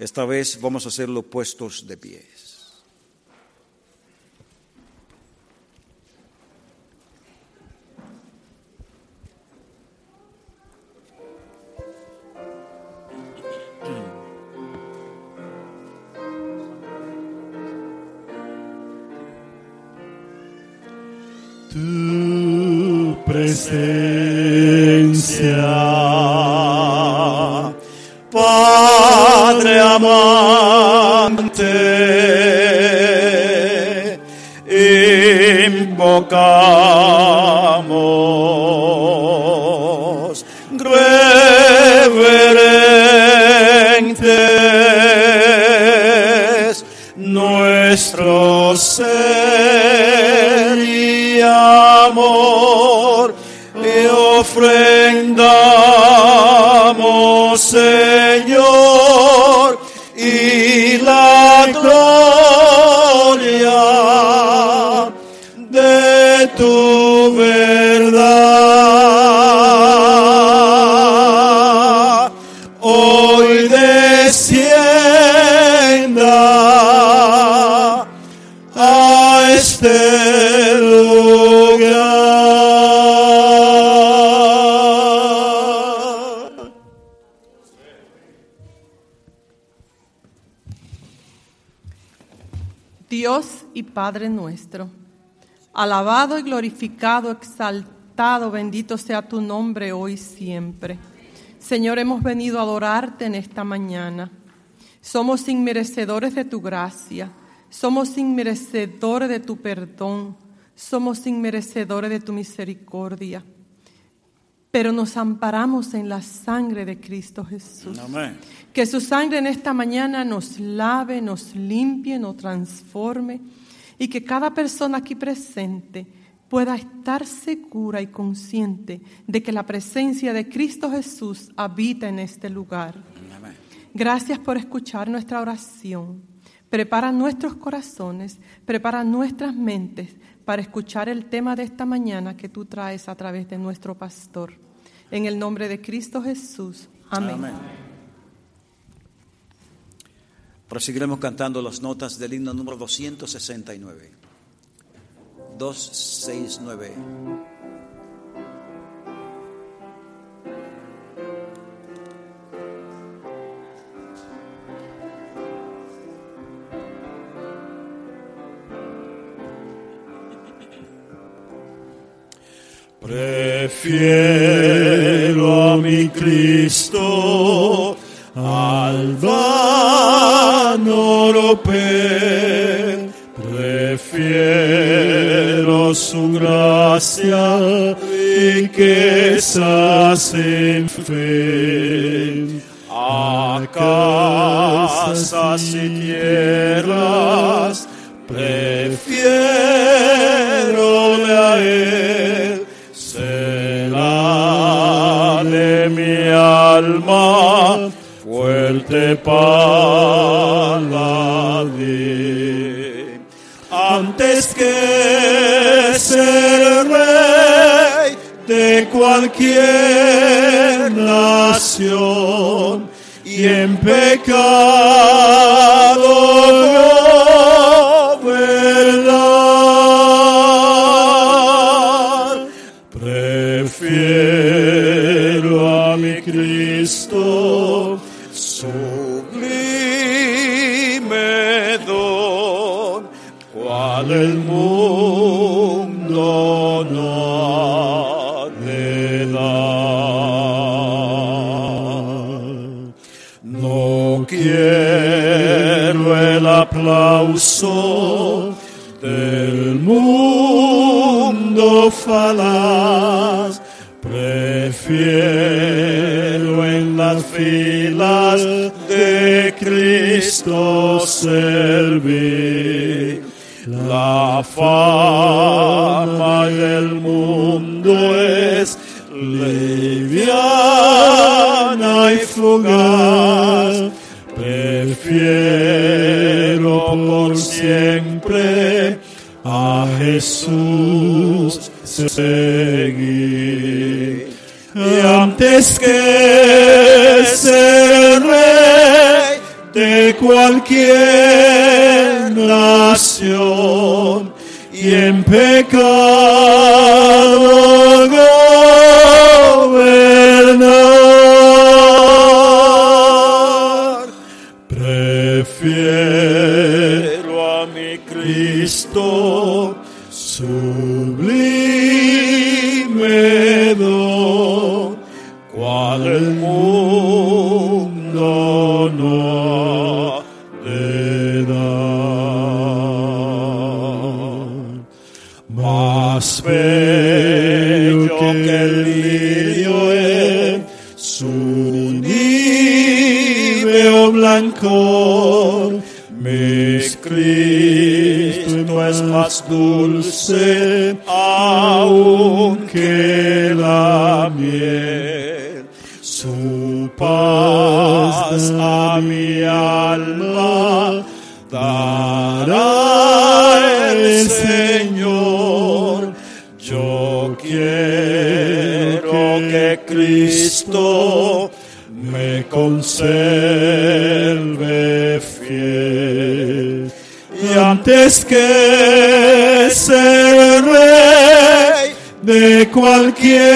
Esta vez vamos a hacerlo puestos de pies. Padre nuestro, alabado y glorificado, exaltado, bendito sea tu nombre hoy y siempre. Señor, hemos venido a adorarte en esta mañana. Somos inmerecedores de tu gracia, somos inmerecedores de tu perdón, somos inmerecedores de tu misericordia. Pero nos amparamos en la sangre de Cristo Jesús. Amén. Que su sangre en esta mañana nos lave, nos limpie, nos transforme y que cada persona aquí presente pueda estar segura y consciente de que la presencia de Cristo Jesús habita en este lugar. Gracias por escuchar nuestra oración. Prepara nuestros corazones, prepara nuestras mentes para escuchar el tema de esta mañana que tú traes a través de nuestro pastor. En el nombre de Cristo Jesús. Amén. Amén. Proseguiremos cantando las notas del himno número 269. 269. Prefiero a mi Cristo ropel. Prefiero su gracia riqueza sin fin. A casas y tierras prefiero a él será de mi alma fuerte paladín. Que ser rey de cualquier nación y en pecado aplauso del mundo falaz, prefiero en las filas de Cristo servir. La fama del mundo es liviana y fugaz. Jesús seguir. Y antes que ser rey de cualquier nación y en pecado bello que antes que ser rey de cualquier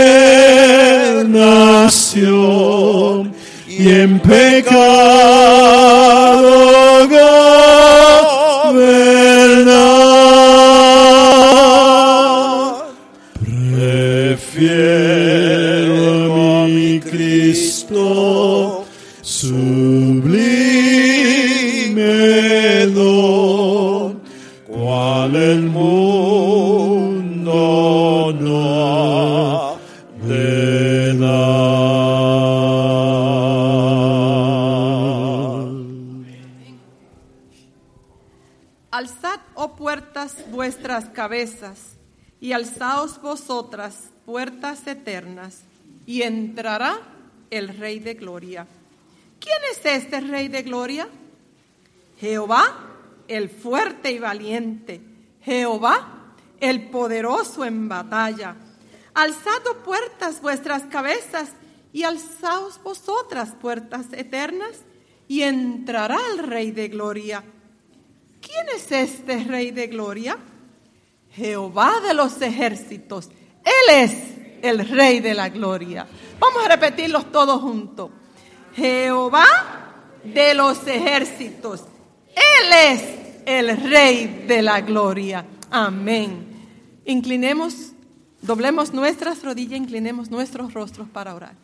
y alzaos vosotras, puertas eternas, y entrará el Rey de Gloria. ¿Quién es este Rey de Gloria? Jehová, el fuerte y valiente. Jehová, el poderoso en batalla. Alzad, oh puertas, vuestras cabezas, y alzaos vosotras, puertas eternas, y entrará el Rey de Gloria. ¿Quién es este Rey de Gloria? Jehová de los ejércitos. Él es el Rey de la Gloria. Vamos a repetirlos todos juntos. Jehová de los ejércitos. Él es el Rey de la Gloria. Amén. Inclinemos, doblemos nuestras rodillas, inclinemos nuestros rostros para orar.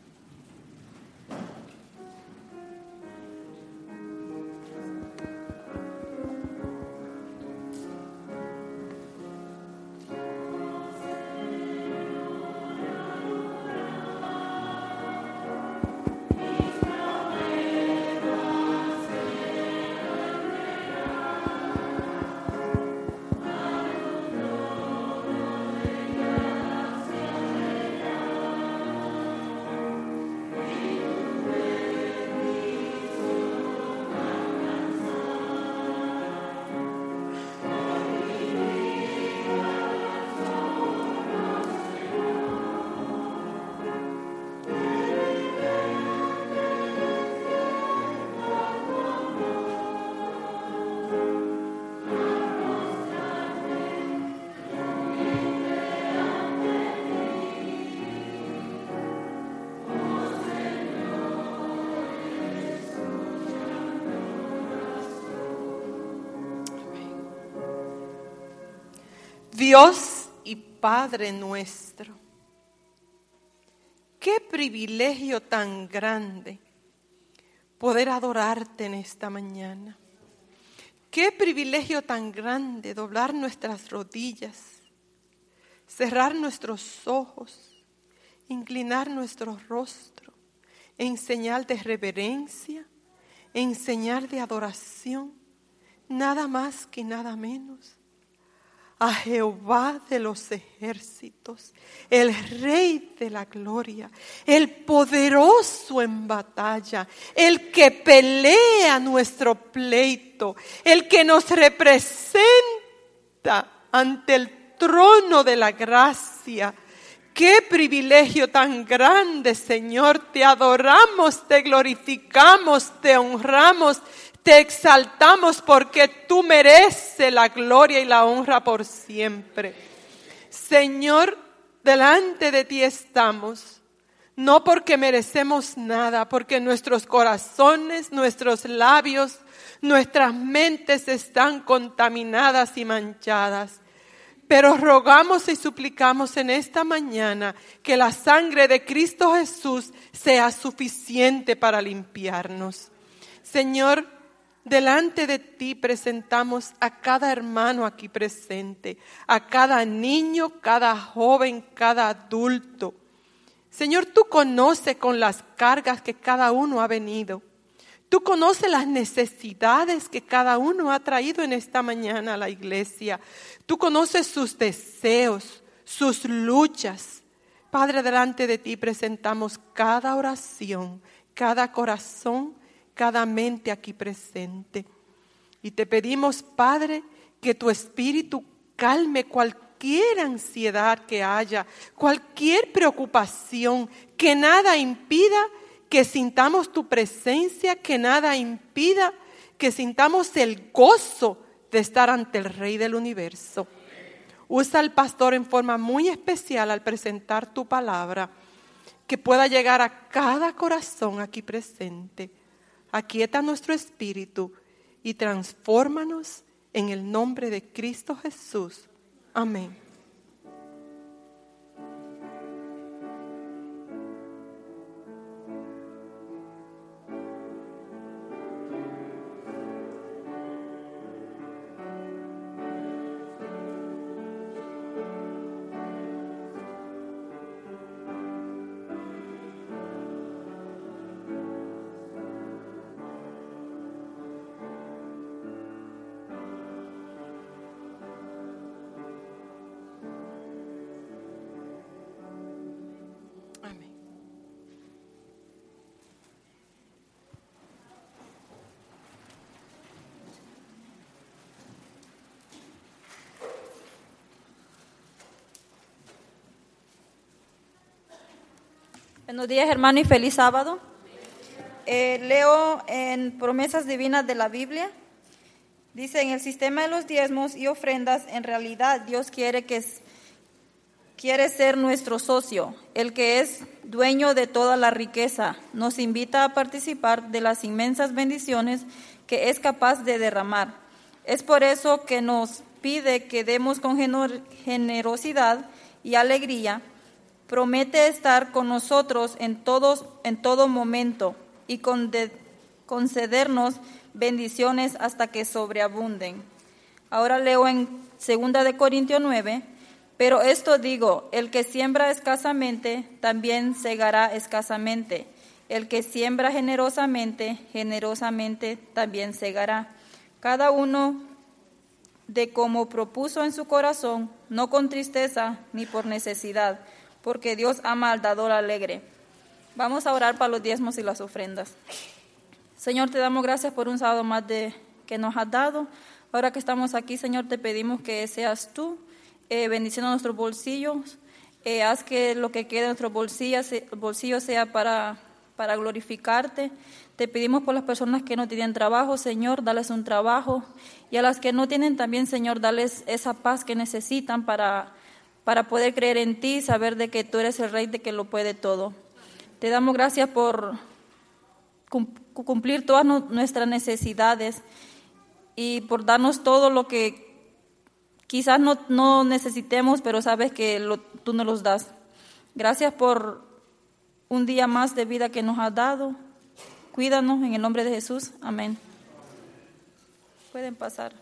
Dios y Padre nuestro, qué privilegio tan grande poder adorarte en esta mañana. Qué privilegio tan grande doblar nuestras rodillas, cerrar nuestros ojos, inclinar nuestro rostro en señal de reverencia, en señal de adoración, nada más que nada menos a Jehová de los ejércitos, el Rey de la gloria, el poderoso en batalla, el que pelea nuestro pleito, el que nos representa ante el trono de la gracia. Qué privilegio tan grande, Señor. Te adoramos, te glorificamos, te honramos, Te exaltamos porque tú mereces la gloria y la honra por siempre. Señor, delante de ti estamos, no porque merecemos nada, porque nuestros corazones, nuestros labios, nuestras mentes están contaminadas y manchadas. Pero rogamos y suplicamos en esta mañana que la sangre de Cristo Jesús sea suficiente para limpiarnos. Señor, delante de ti presentamos a cada hermano aquí presente, a cada niño, cada joven, cada adulto. Señor, tú conoces con las cargas que cada uno ha venido. Tú conoces las necesidades que cada uno ha traído en esta mañana a la iglesia. Tú conoces sus deseos, sus luchas. Padre, delante de ti presentamos cada oración, cada corazón, cada mente aquí presente. Y te pedimos, Padre, que tu espíritu calme cualquier ansiedad que haya, cualquier preocupación, que nada impida que sintamos tu presencia, que nada impida que sintamos el gozo de estar ante el Rey del universo. Usa al pastor en forma muy especial al presentar tu palabra, que pueda llegar a cada corazón aquí presente. Aquieta nuestro espíritu y transfórmanos en el nombre de Cristo Jesús. Amén. Buenos días, hermano, y feliz sábado. Eh, leo en Promesas Divinas de la Biblia. Dice, en el sistema de los diezmos y ofrendas, en realidad Dios quiere que quiere ser nuestro socio, el que es dueño de toda la riqueza. Nos invita a participar de las inmensas bendiciones que es capaz de derramar. Es por eso que nos pide que demos con generosidad y alegría. Promete estar con nosotros en, todos, en todo momento y conde- concedernos bendiciones hasta que sobreabunden. Ahora leo en 2 de Corintios 9, pero esto digo, el que siembra escasamente, también segará escasamente. El que siembra generosamente, generosamente también segará. Cada uno de como propuso en su corazón, no con tristeza ni por necesidad, porque Dios ama al dador alegre. Vamos a orar para los diezmos y las ofrendas. Señor, te damos gracias por un sábado más que nos has dado. Ahora que estamos aquí, Señor, te pedimos que seas tú eh, bendiciendo nuestros bolsillos. Eh, haz que lo que quede en nuestros bolsillos, bolsillos sea para, para glorificarte. Te pedimos por las personas que no tienen trabajo, Señor, dales un trabajo. Y a las que no tienen también, Señor, dales esa paz que necesitan para, para poder creer en ti y saber de que tú eres el Rey de que lo puede todo. Te damos gracias por cum- cumplir todas nu- nuestras necesidades y por darnos todo lo que quizás no, no necesitemos, pero sabes que lo- tú nos los das. Gracias por un día más de vida que nos has dado. Cuídanos en el nombre de Jesús. Amén. Pueden pasar.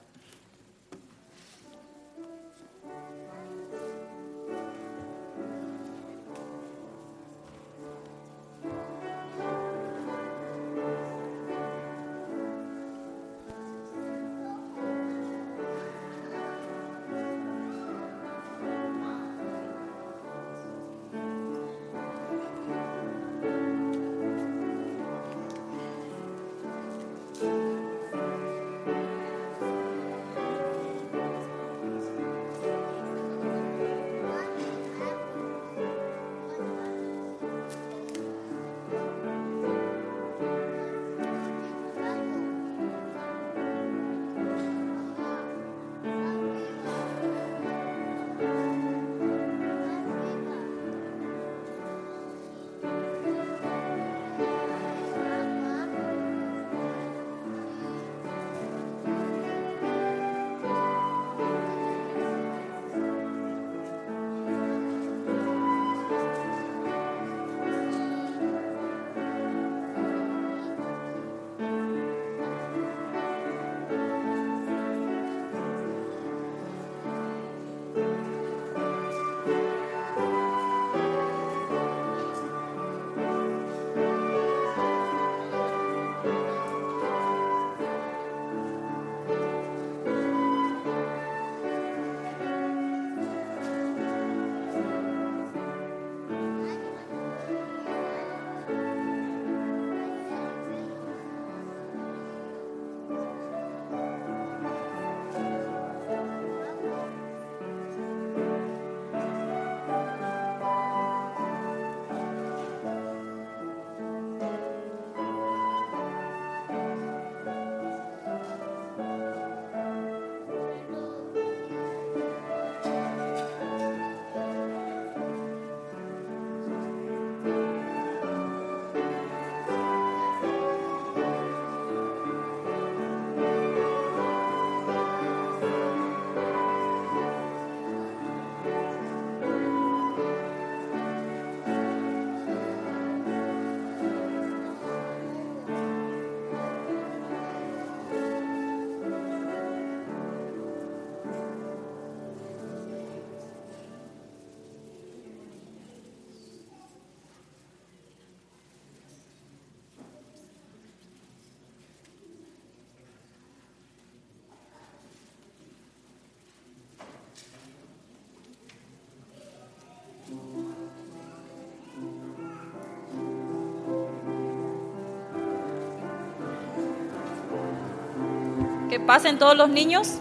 Pasen todos los niños.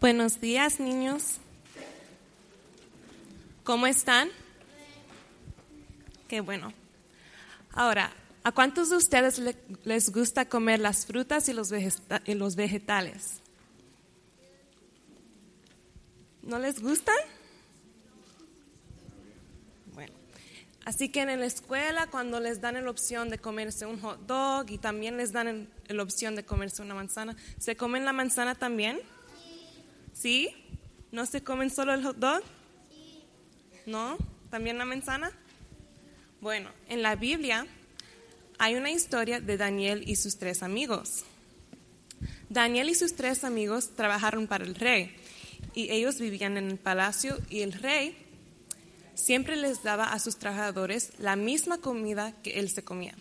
Buenos días, niños. ¿Cómo están? Qué bueno. Ahora, ¿a cuántos de ustedes le- les gusta comer las frutas y los, y los vegetales? ¿No les gustan? Bueno, así que en la escuela cuando les dan la opción de comerse un hot dog y también les dan la opción de comerse una manzana, ¿se comen la manzana también? ¿Sí? ¿No se comen solo el hot dog? ¿No? ¿También la manzana? Bueno, en la Biblia hay una historia de Daniel y sus tres amigos. Daniel y sus tres amigos trabajaron para el rey y ellos vivían en el palacio y el rey siempre les daba a sus trabajadores la misma comida que él se comía.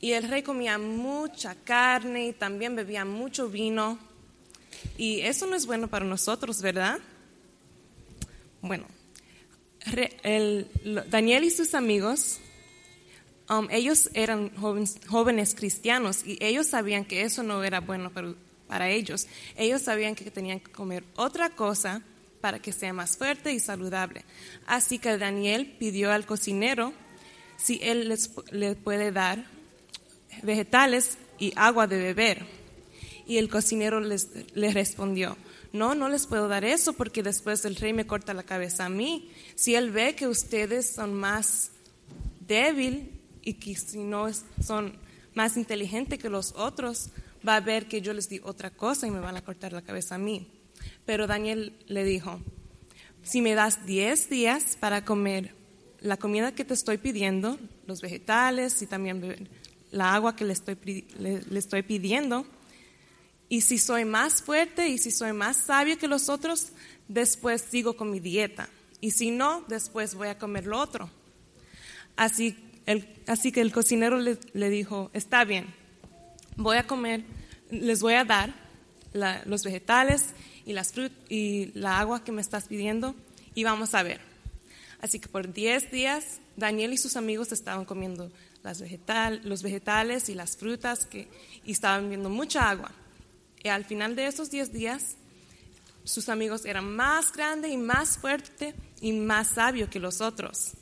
Y el rey comía mucha carne y también bebía mucho vino. Y eso no es bueno para nosotros, ¿verdad? Bueno, Daniel y sus amigos, um, ellos eran jóvenes, cristianos y ellos sabían que eso no era bueno para, para ellos. Ellos sabían que tenían que comer otra cosa para que sea más fuerte y saludable. Así que Daniel pidió al cocinero si él les pu- le puede dar vegetales y agua de beber. Y el cocinero les, les respondió, no, no les puedo dar eso porque después el rey me corta la cabeza a mí. Si él ve que ustedes son más débil y que si no son más inteligentes que los otros, va a ver que yo les di otra cosa y me van a cortar la cabeza a mí. Pero Daniel le dijo, si me das 10 días para comer la comida que te estoy pidiendo, los vegetales y también la agua que le estoy, le estoy pidiendo, y si soy más fuerte y si soy más sabio que los otros, después sigo con mi dieta. Y si no, después voy a comer lo otro. Así, así que el cocinero le, dijo, está bien, voy a comer, les voy a dar los vegetales y, las frut- y la agua que me estás pidiendo y vamos a ver. Así que por 10 días Daniel y sus amigos estaban comiendo los vegetales y las frutas que, y estaban bebiendo mucha agua. Y al final de esos 10 días, sus amigos eran más grandes y más fuertes y más sabios que los otros.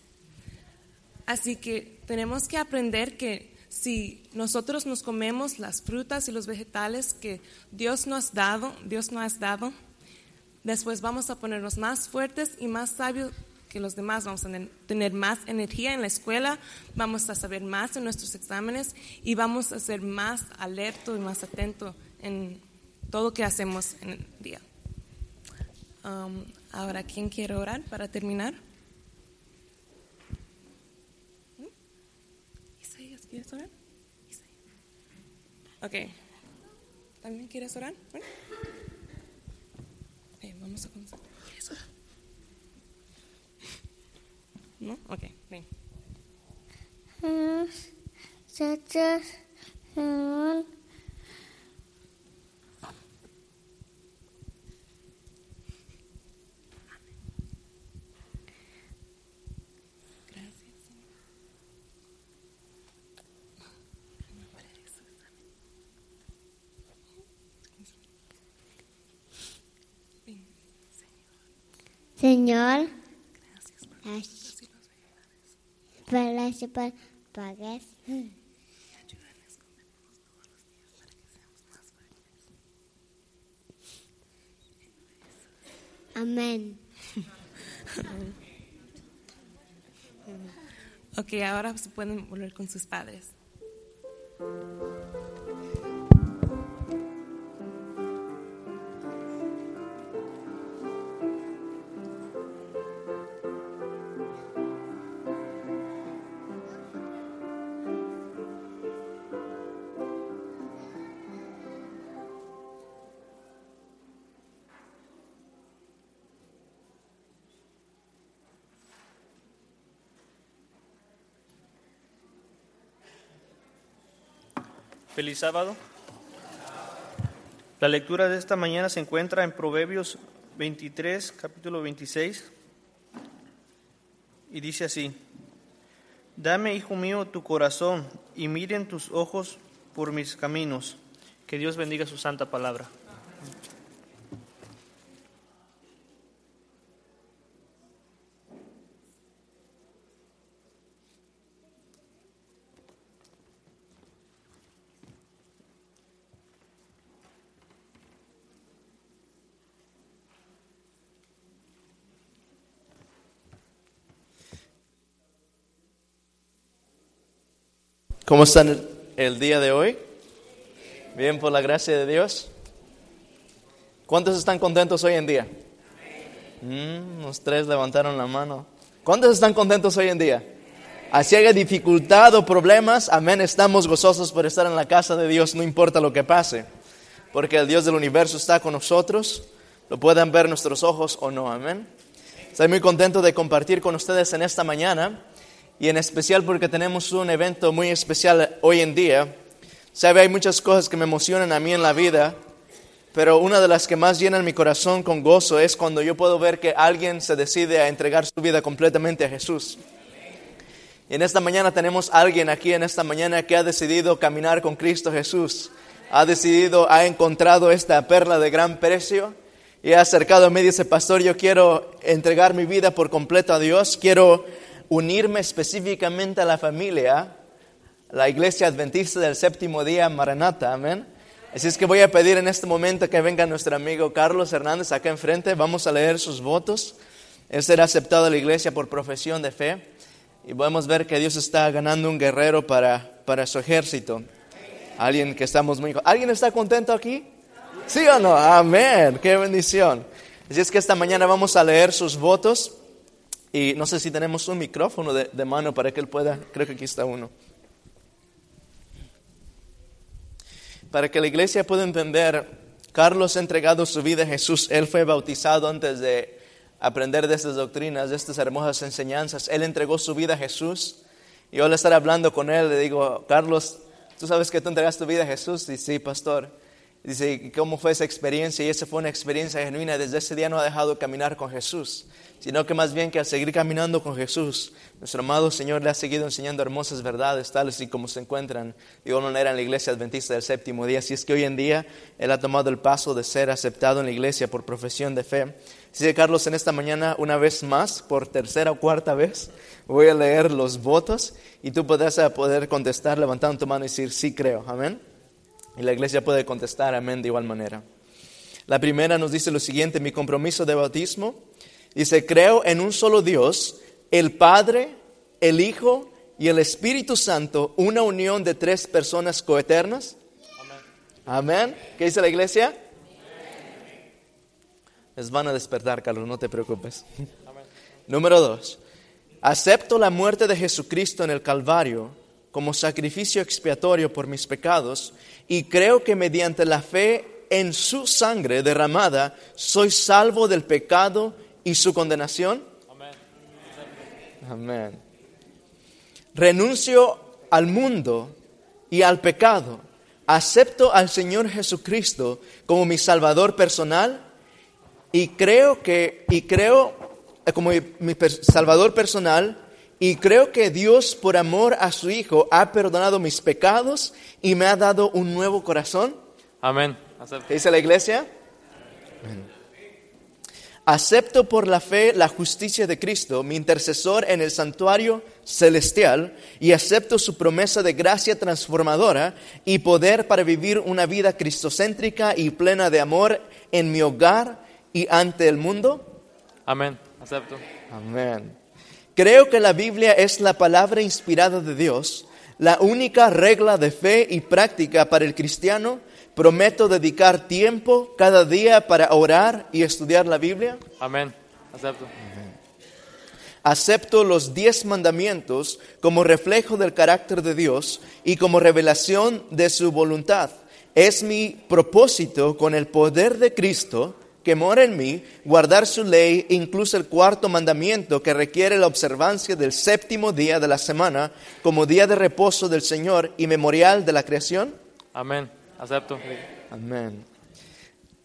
Así que tenemos que aprender que si nosotros nos comemos las frutas y los vegetales que Dios nos ha dado, Dios nos ha dado, después vamos a ponernos más fuertes y más sabios que los demás, vamos a tener más energía en la escuela, vamos a saber más en nuestros exámenes y vamos a ser más alerto y más atento en todo lo que hacemos en el día. Um, ahora, ¿quién quiere orar para terminar? ¿Quieres orar? Ok. ¿También quieres orar? vamos a comenzar. ¿Quieres orar? ¿No? Ok, ven. Señor, gracias por las pagas. Amén. Ok, ahora se pueden volver con sus padres. Feliz sábado. La lectura de esta mañana se encuentra en Proverbios 23, capítulo 26, y dice así, Dame, hijo mío, tu corazón y miren tus ojos por mis caminos. Que Dios bendiga su santa palabra. ¿Cómo están el, día de hoy? Bien, por la gracia de Dios. ¿Cuántos están contentos hoy en día? Mm, los tres levantaron la mano. ¿Cuántos están contentos hoy en día? Así haya dificultad o problemas, amén, estamos gozosos por estar en la casa de Dios, no importa lo que pase, porque el Dios del universo está con nosotros, lo puedan ver nuestros ojos o no, amén. Estoy muy contento de compartir con ustedes en esta mañana y en especial porque tenemos un evento muy especial hoy en día. Sabe, hay muchas cosas que me emocionan a mí en la vida, pero una de las que más llenan mi corazón con gozo es cuando yo puedo ver que alguien se decide a entregar su vida completamente a Jesús. Y en esta mañana tenemos alguien aquí en esta mañana que ha decidido caminar con Cristo Jesús. Ha decidido, ha encontrado esta perla de gran precio y ha acercado a mí y dice, pastor, yo quiero entregar mi vida por completo a Dios, quiero unirme específicamente a la familia, la iglesia adventista del séptimo día, Maranata, amén. Así es que voy a pedir en este momento que venga nuestro amigo Carlos Hernández acá enfrente, vamos a leer sus votos. Él será aceptado a la iglesia por profesión de fe y podemos ver que Dios está ganando un guerrero para, para su ejército. Alguien que estamos muy... ¿Alguien está contento aquí? ¿Sí o no? Amén. Qué bendición. Así es que esta mañana vamos a leer sus votos. Y no sé si tenemos un micrófono de, mano para que él pueda, creo que aquí está uno. Para que la iglesia pueda entender, Carlos ha entregado su vida a Jesús, él fue bautizado antes de aprender de estas doctrinas, de estas hermosas enseñanzas, él entregó su vida a Jesús. Y yo al estar hablando con él le digo, Carlos, ¿tú sabes que tú entregaste tu vida a Jesús? Y sí, pastor. Dice, ¿cómo fue esa experiencia? Y esa fue una experiencia genuina. Desde ese día no ha dejado de caminar con Jesús, sino que más bien que al seguir caminando con Jesús, nuestro amado Señor le ha seguido enseñando hermosas verdades, tales y como se encuentran de igual manera en la iglesia adventista del séptimo día. Así es que hoy en día Él ha tomado el paso de ser aceptado en la iglesia por profesión de fe. Así que Carlos, en esta mañana, una vez más, por tercera o cuarta vez, voy a leer los votos y tú podrás poder contestar levantando tu mano y decir, sí creo. Amén. Y la iglesia puede contestar amén de igual manera. La primera nos dice lo siguiente, mi compromiso de bautismo. Dice, creo en un solo Dios, el Padre, el Hijo y el Espíritu Santo, una unión de tres personas coeternas. Amén. ¿Qué dice la iglesia? Les van a despertar, Carlos, no te preocupes. Número dos, acepto la muerte de Jesucristo en el Calvario como sacrificio expiatorio por mis pecados y creo que mediante la fe en su sangre derramada soy salvo del pecado y su condenación. Amén. Renuncio al mundo y al pecado. Acepto al Señor Jesucristo como mi Salvador personal y creo que y creo eh, como mi, Salvador personal y creo que Dios por amor a su Hijo ha perdonado mis pecados y me ha dado un nuevo corazón. Amén. ¿Qué dice la iglesia? Acepto por la fe la justicia de Cristo, mi intercesor en el santuario celestial, y acepto su promesa de gracia transformadora y poder para vivir una vida cristocéntrica y plena de amor en mi hogar y ante el mundo. Amén. Acepto. Amén. Creo que la Biblia es la palabra inspirada de Dios, la única regla de fe y práctica para el cristiano. Prometo dedicar tiempo cada día para orar y estudiar la Biblia. Amén. Acepto. Acepto los diez mandamientos como reflejo del carácter de Dios y como revelación de su voluntad. Es mi propósito con el poder de Cristo que mora en mí, guardar su ley, incluso el cuarto mandamiento que requiere la observancia del séptimo día de la semana como día de reposo del Señor y memorial de la creación. Amén. Acepto. Amén.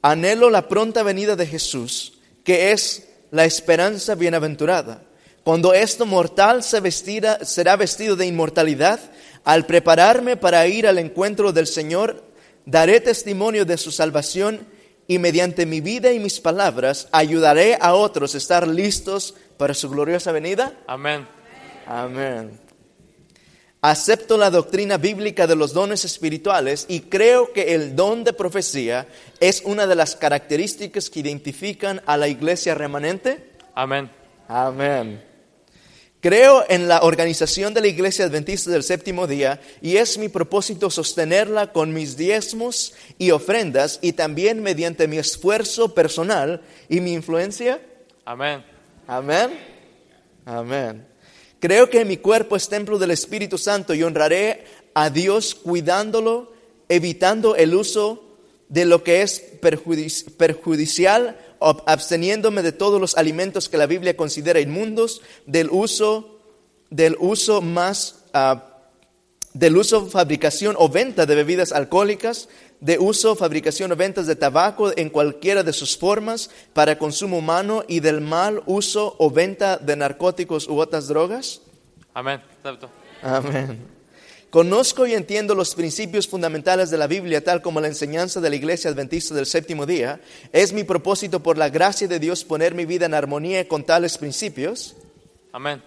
Anhelo la pronta venida de Jesús, que es la esperanza bienaventurada. Cuando esto mortal se vestira, será vestido de inmortalidad, al prepararme para ir al encuentro del Señor, daré testimonio de su salvación y mediante mi vida y mis palabras ayudaré a otros a estar listos para su gloriosa venida. Amén. Amén. Acepto la doctrina bíblica de los dones espirituales y creo que el don de profecía es una de las características que identifican a la iglesia remanente. Amén. Amén. Creo en la organización de la iglesia adventista del séptimo día y es mi propósito sostenerla con mis diezmos y ofrendas y también mediante mi esfuerzo personal y mi influencia. Amén. Amén. Amén. Creo que mi cuerpo es templo del Espíritu Santo y honraré a Dios cuidándolo, evitando el uso de lo que es perjudici- perjudicial, absteniéndome de todos los alimentos que la Biblia considera inmundos, del uso, del uso más, ah, del uso, fabricación o venta de bebidas alcohólicas, de uso, fabricación o ventas de tabaco en cualquiera de sus formas para consumo humano y del mal uso o venta de narcóticos u otras drogas. Amén. Amén. Conozco y entiendo los principios fundamentales de la Biblia, tal como la enseñanza de la Iglesia Adventista del séptimo día. Es mi propósito, por la gracia de Dios, poner mi vida en armonía con tales principios. Amén.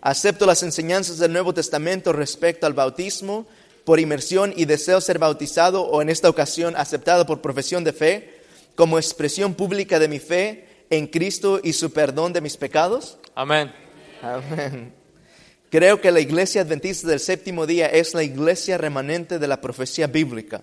Acepto las enseñanzas del Nuevo Testamento respecto al bautismo por inmersión y deseo ser bautizado o en esta ocasión aceptado por profesión de fe como expresión pública de mi fe en Cristo y su perdón de mis pecados. Amén. Amén. Creo que la iglesia adventista del séptimo día es la iglesia remanente de la profecía bíblica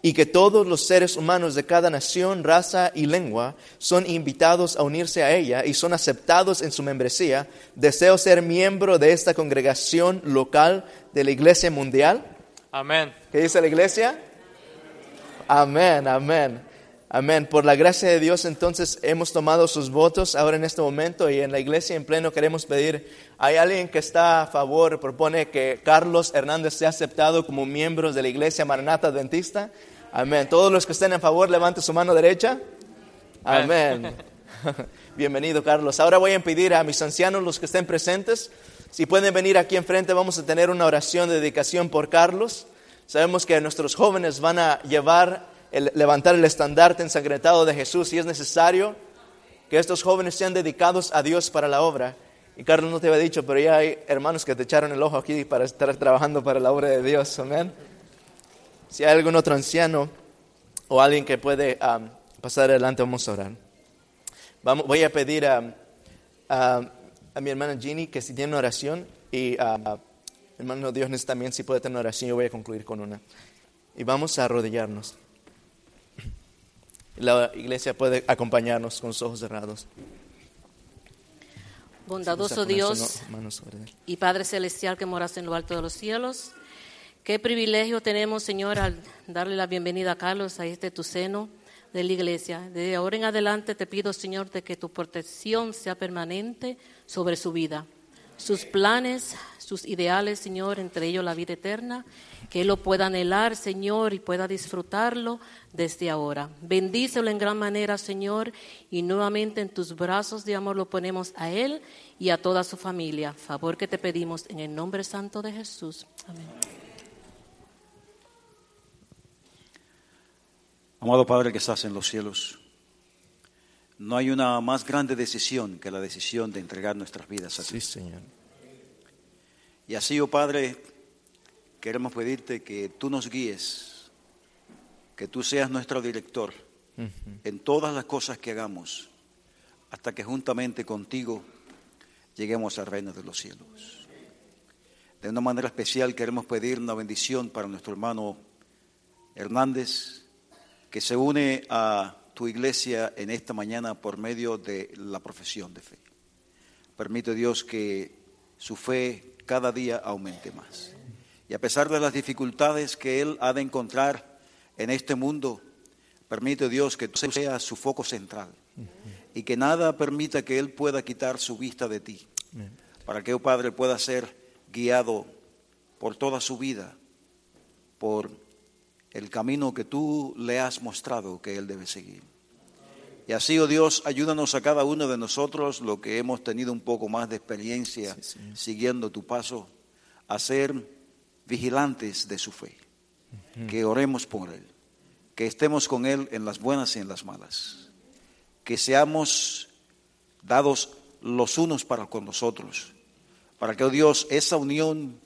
y que todos los seres humanos de cada nación, raza y lengua son invitados a unirse a ella y son aceptados en su membresía. Deseo ser miembro de esta congregación local de la iglesia mundial. Amén. ¿Qué dice la iglesia? Amén, amén. Amén. Por la gracia de Dios, entonces hemos tomado sus votos ahora en este momento y en la iglesia en pleno queremos pedir, hay alguien que está a favor, propone que Carlos Hernández sea aceptado como miembro de la iglesia Maranata Adventista. Amén. Todos los que estén en favor, levanten su mano derecha. Amén. Bienvenido, Carlos. Ahora voy a pedir a mis ancianos, los que estén presentes, si pueden venir aquí enfrente, vamos a tener una oración de dedicación por Carlos. Sabemos que nuestros jóvenes van a llevar, el, levantar el estandarte ensangrentado de Jesús y es necesario que estos jóvenes sean dedicados a Dios para la obra. Y Carlos no te había dicho, pero ya hay hermanos que te echaron el ojo aquí para estar trabajando para la obra de Dios. Amén. Si hay algún otro anciano o alguien que puede um, pasar adelante, vamos a orar. Vamos, voy a pedir a, a, a mi hermana Ginny que si tiene una oración y a hermano Dios también si puede tener una oración, yo voy a concluir con una. Y vamos a arrodillarnos. La iglesia puede acompañarnos con los ojos cerrados. Bondadoso Dios y Padre Celestial que moras en lo alto de los cielos, qué privilegio tenemos, Señor, al darle la bienvenida a Carlos a este tu seno de la iglesia. De ahora en adelante te pido, Señor, de que tu protección sea permanente sobre su vida, sus planes, sus ideales, Señor, entre ellos la vida eterna, que Él lo pueda anhelar, Señor, y pueda disfrutarlo desde ahora. Bendícelo en gran manera, Señor, y nuevamente en tus brazos de amor lo ponemos a Él y a toda su familia. Favor que te pedimos en el nombre santo de Jesús. Amén. Amado Padre que estás en los cielos, no hay una más grande decisión que la decisión de entregar nuestras vidas a ti. Sí, Señor. Y así, oh Padre, queremos pedirte que tú nos guíes, que tú seas nuestro director en todas las cosas que hagamos, hasta que juntamente contigo lleguemos al reino de los cielos. De una manera especial queremos pedir una bendición para nuestro hermano Hernández, que se une a tu iglesia en esta mañana por medio de la profesión de fe. Permite Dios que su fe cada día aumente más. Y a pesar de las dificultades que él ha de encontrar en este mundo, permite Dios que tú seas su foco central y que nada permita que él pueda quitar su vista de ti, para que, oh Padre, pueda ser guiado por toda su vida, por el camino que tú le has mostrado que él debe seguir. Y así, oh Dios, ayúdanos a cada uno de nosotros, lo que hemos tenido un poco más de experiencia siguiendo tu paso, a ser vigilantes de su fe, que oremos por Él, que estemos con Él en las buenas y en las malas, que seamos dados los unos para con nosotros, para que, oh Dios, esa unión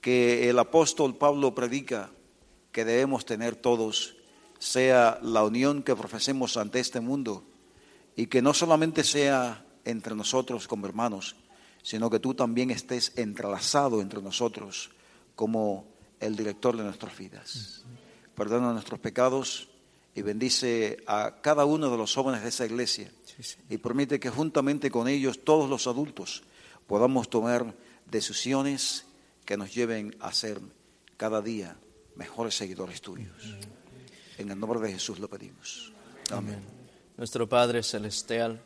que el apóstol Pablo predica, que debemos tener todos, sea la unión que profesemos ante este mundo. Y que no solamente sea entre nosotros como hermanos, sino que tú también estés entrelazado entre nosotros como el director de nuestras vidas. Perdona nuestros pecados y bendice a cada uno de los jóvenes de esa iglesia y permite que juntamente con ellos todos los adultos podamos tomar decisiones que nos lleven a ser cada día mejores seguidores tuyos. En el nombre de Jesús lo pedimos. Amén. Nuestro Padre Celestial,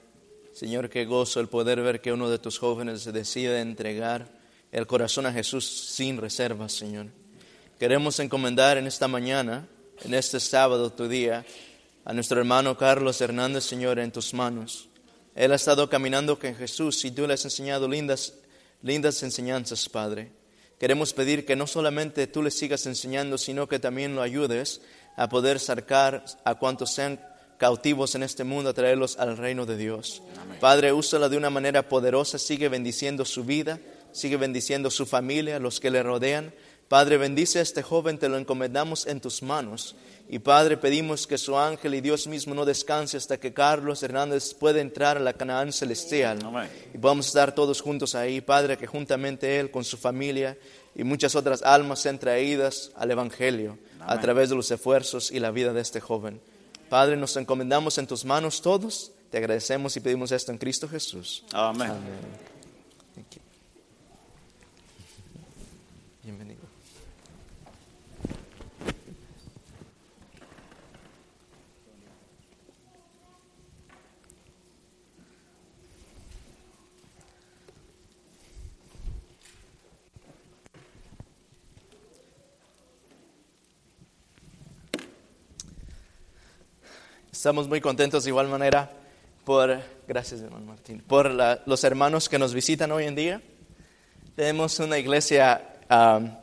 Señor, qué gozo el poder ver que uno de tus jóvenes decide entregar el corazón a Jesús sin reservas, Señor. Queremos encomendar en esta mañana, en este sábado, tu día, a nuestro hermano Carlos Hernández, Señor, en tus manos. Él ha estado caminando con Jesús y tú le has enseñado lindas, lindas enseñanzas, Padre. Queremos pedir que no solamente tú le sigas enseñando, sino que también lo ayudes a poder sacar a cuantos sean cautivos en este mundo, a traerlos al reino de Dios. Padre, úsala de una manera poderosa, sigue bendiciendo su vida, sigue bendiciendo su familia, los que le rodean. Padre, bendice a este joven, te lo encomendamos en tus manos. Y Padre, pedimos que su ángel y Dios mismo no descanse hasta que Carlos Hernández pueda entrar a la Canaán celestial. Y podamos estar todos juntos ahí, Padre, que juntamente él con su familia y muchas otras almas sean traídas al Evangelio a través de los esfuerzos y la vida de este joven. Padre, nos encomendamos en tus manos todos. Te agradecemos y pedimos esto en Cristo Jesús. Amén. Estamos muy contentos de igual manera por, gracias hermano Martín, por la- los hermanos que nos visitan hoy en día. Tenemos una iglesia am,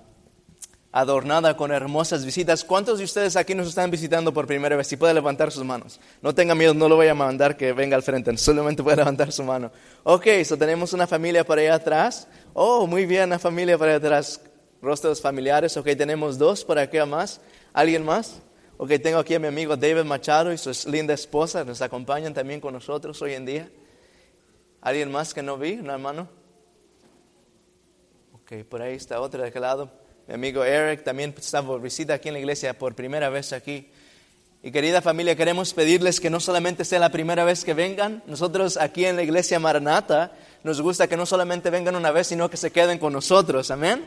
adornada con hermosas visitas. ¿Cuántos de ustedes aquí nos están visitando por primera vez? Si puede levantar sus manos. No tenga miedo, no lo voy a mandar que venga al frente, solamente puede levantar su mano. Ok, so tenemos una familia por allá atrás. Oh, muy bien, una familia por allá atrás. Rostros familiares. Ok, tenemos dos por acá más. ¿Alguien más? Ok, tengo aquí a mi amigo David Machado y su linda esposa. Nos acompañan también con nosotros hoy en día. ¿Alguien más que no vi? ¿Un hermano? Ok, por ahí está otro de aquel lado. Mi amigo Eric también está por visita aquí en la iglesia por primera vez aquí. Y querida familia, queremos pedirles que no solamente sea la primera vez que vengan, nosotros aquí en la iglesia Maranata nos gusta que no solamente vengan una vez, sino que se queden con nosotros, amén.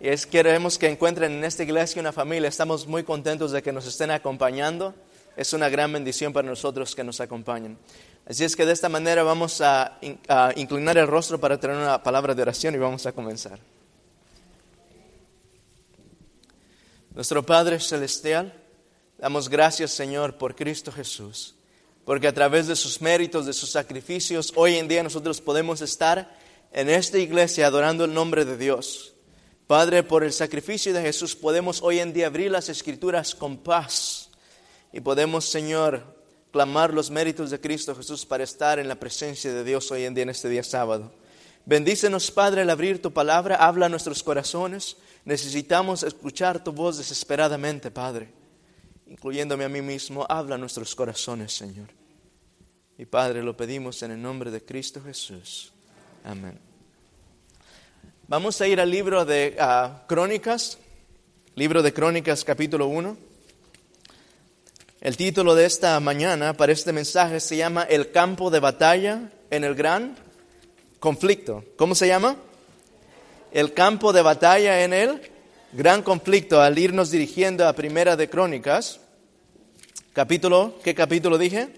Y es queremos que encuentren en esta iglesia una familia, estamos muy contentos de que nos estén acompañando, es una gran bendición para nosotros que nos acompañen. Así es que de esta manera vamos a, a inclinar el rostro para tener una palabra de oración y vamos a comenzar. Nuestro Padre Celestial, damos gracias Señor por Cristo Jesús, porque a través de sus méritos, de sus sacrificios, hoy en día nosotros podemos estar en esta iglesia adorando el nombre de Dios. Padre, por el sacrificio de Jesús podemos hoy en día abrir las escrituras con paz y podemos, Señor, clamar los méritos de Cristo Jesús para estar en la presencia de Dios hoy en día en este día sábado. Bendícenos, Padre, al abrir tu palabra, habla a nuestros corazones. Necesitamos escuchar tu voz desesperadamente, Padre, incluyéndome a mí mismo. Habla a nuestros corazones, Señor. Y Padre, lo pedimos en el nombre de Cristo Jesús. Amén. Vamos a ir al libro de ah, Crónicas, libro de Crónicas capítulo 1. El título de esta mañana para este mensaje se llama El campo de batalla en el gran conflicto. ¿Cómo se llama? El campo de batalla en el gran conflicto. Al irnos dirigiendo a Primera de Crónicas, capítulo, ¿qué capítulo dije?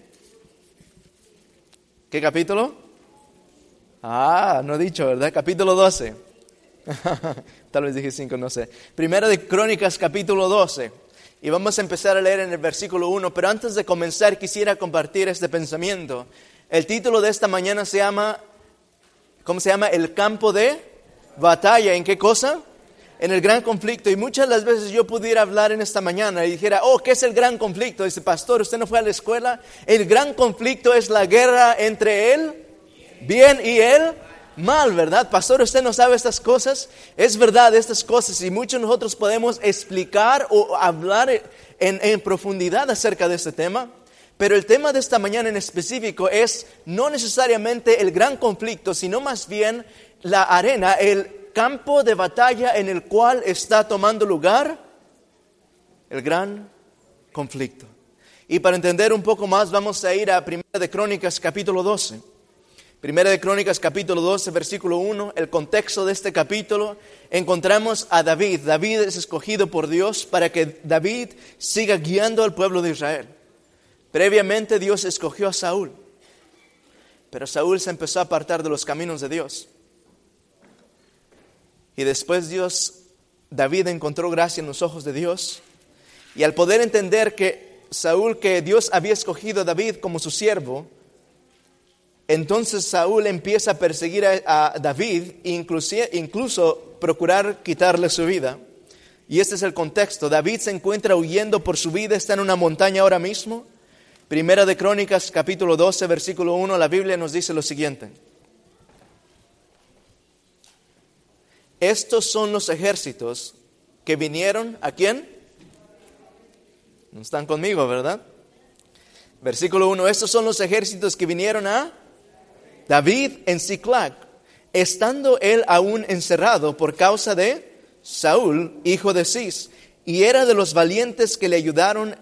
¿Qué capítulo? Ah, no he dicho, ¿verdad? Capítulo 12. Tal vez dije 5, no sé. Primera de Crónicas, capítulo 12. Y vamos a empezar a leer en el versículo 1. Pero antes de comenzar, quisiera compartir este pensamiento. El título de esta mañana se llama, ¿cómo se llama? El campo de batalla. ¿En qué cosa? En el gran conflicto. Y muchas de las veces yo pudiera hablar en esta mañana y dijera, oh, ¿qué es el gran conflicto? Dice, pastor, ¿usted no fue a la escuela? El gran conflicto es la guerra entre él bien y el mal, ¿verdad? Pastor, usted no sabe estas cosas. Es verdad estas cosas y muchos de nosotros podemos explicar o hablar en, en profundidad acerca de este tema. Pero el tema de esta mañana en específico es no necesariamente el gran conflicto, sino más bien la arena, el campo de batalla en el cual está tomando lugar el gran conflicto. Y para entender un poco más vamos a ir a Primera de Crónicas capítulo 12. Primera de Crónicas capítulo 12, versículo 1, el contexto de este capítulo, encontramos a David. David es escogido por Dios para que David siga guiando al pueblo de Israel. Previamente Dios escogió a Saúl, pero Saúl se empezó a apartar de los caminos de Dios. Y después Dios, David encontró gracia en los ojos de Dios. Y al poder entender que Saúl, que Dios había escogido a David como su siervo, entonces Saúl empieza a perseguir a, David, incluso, incluso procurar quitarle su vida. Y este es el contexto. David se encuentra huyendo por su vida, está en una montaña ahora mismo. Primera de Crónicas, capítulo 12, versículo 1, la Biblia nos dice lo siguiente. Estos son los ejércitos que vinieron a quién? No están conmigo, ¿verdad? Versículo 1, estos son los ejércitos que vinieron a David en Ciclac, estando él aún encerrado por causa de Saúl, hijo de Cis, y era de los valientes que le ayudaron,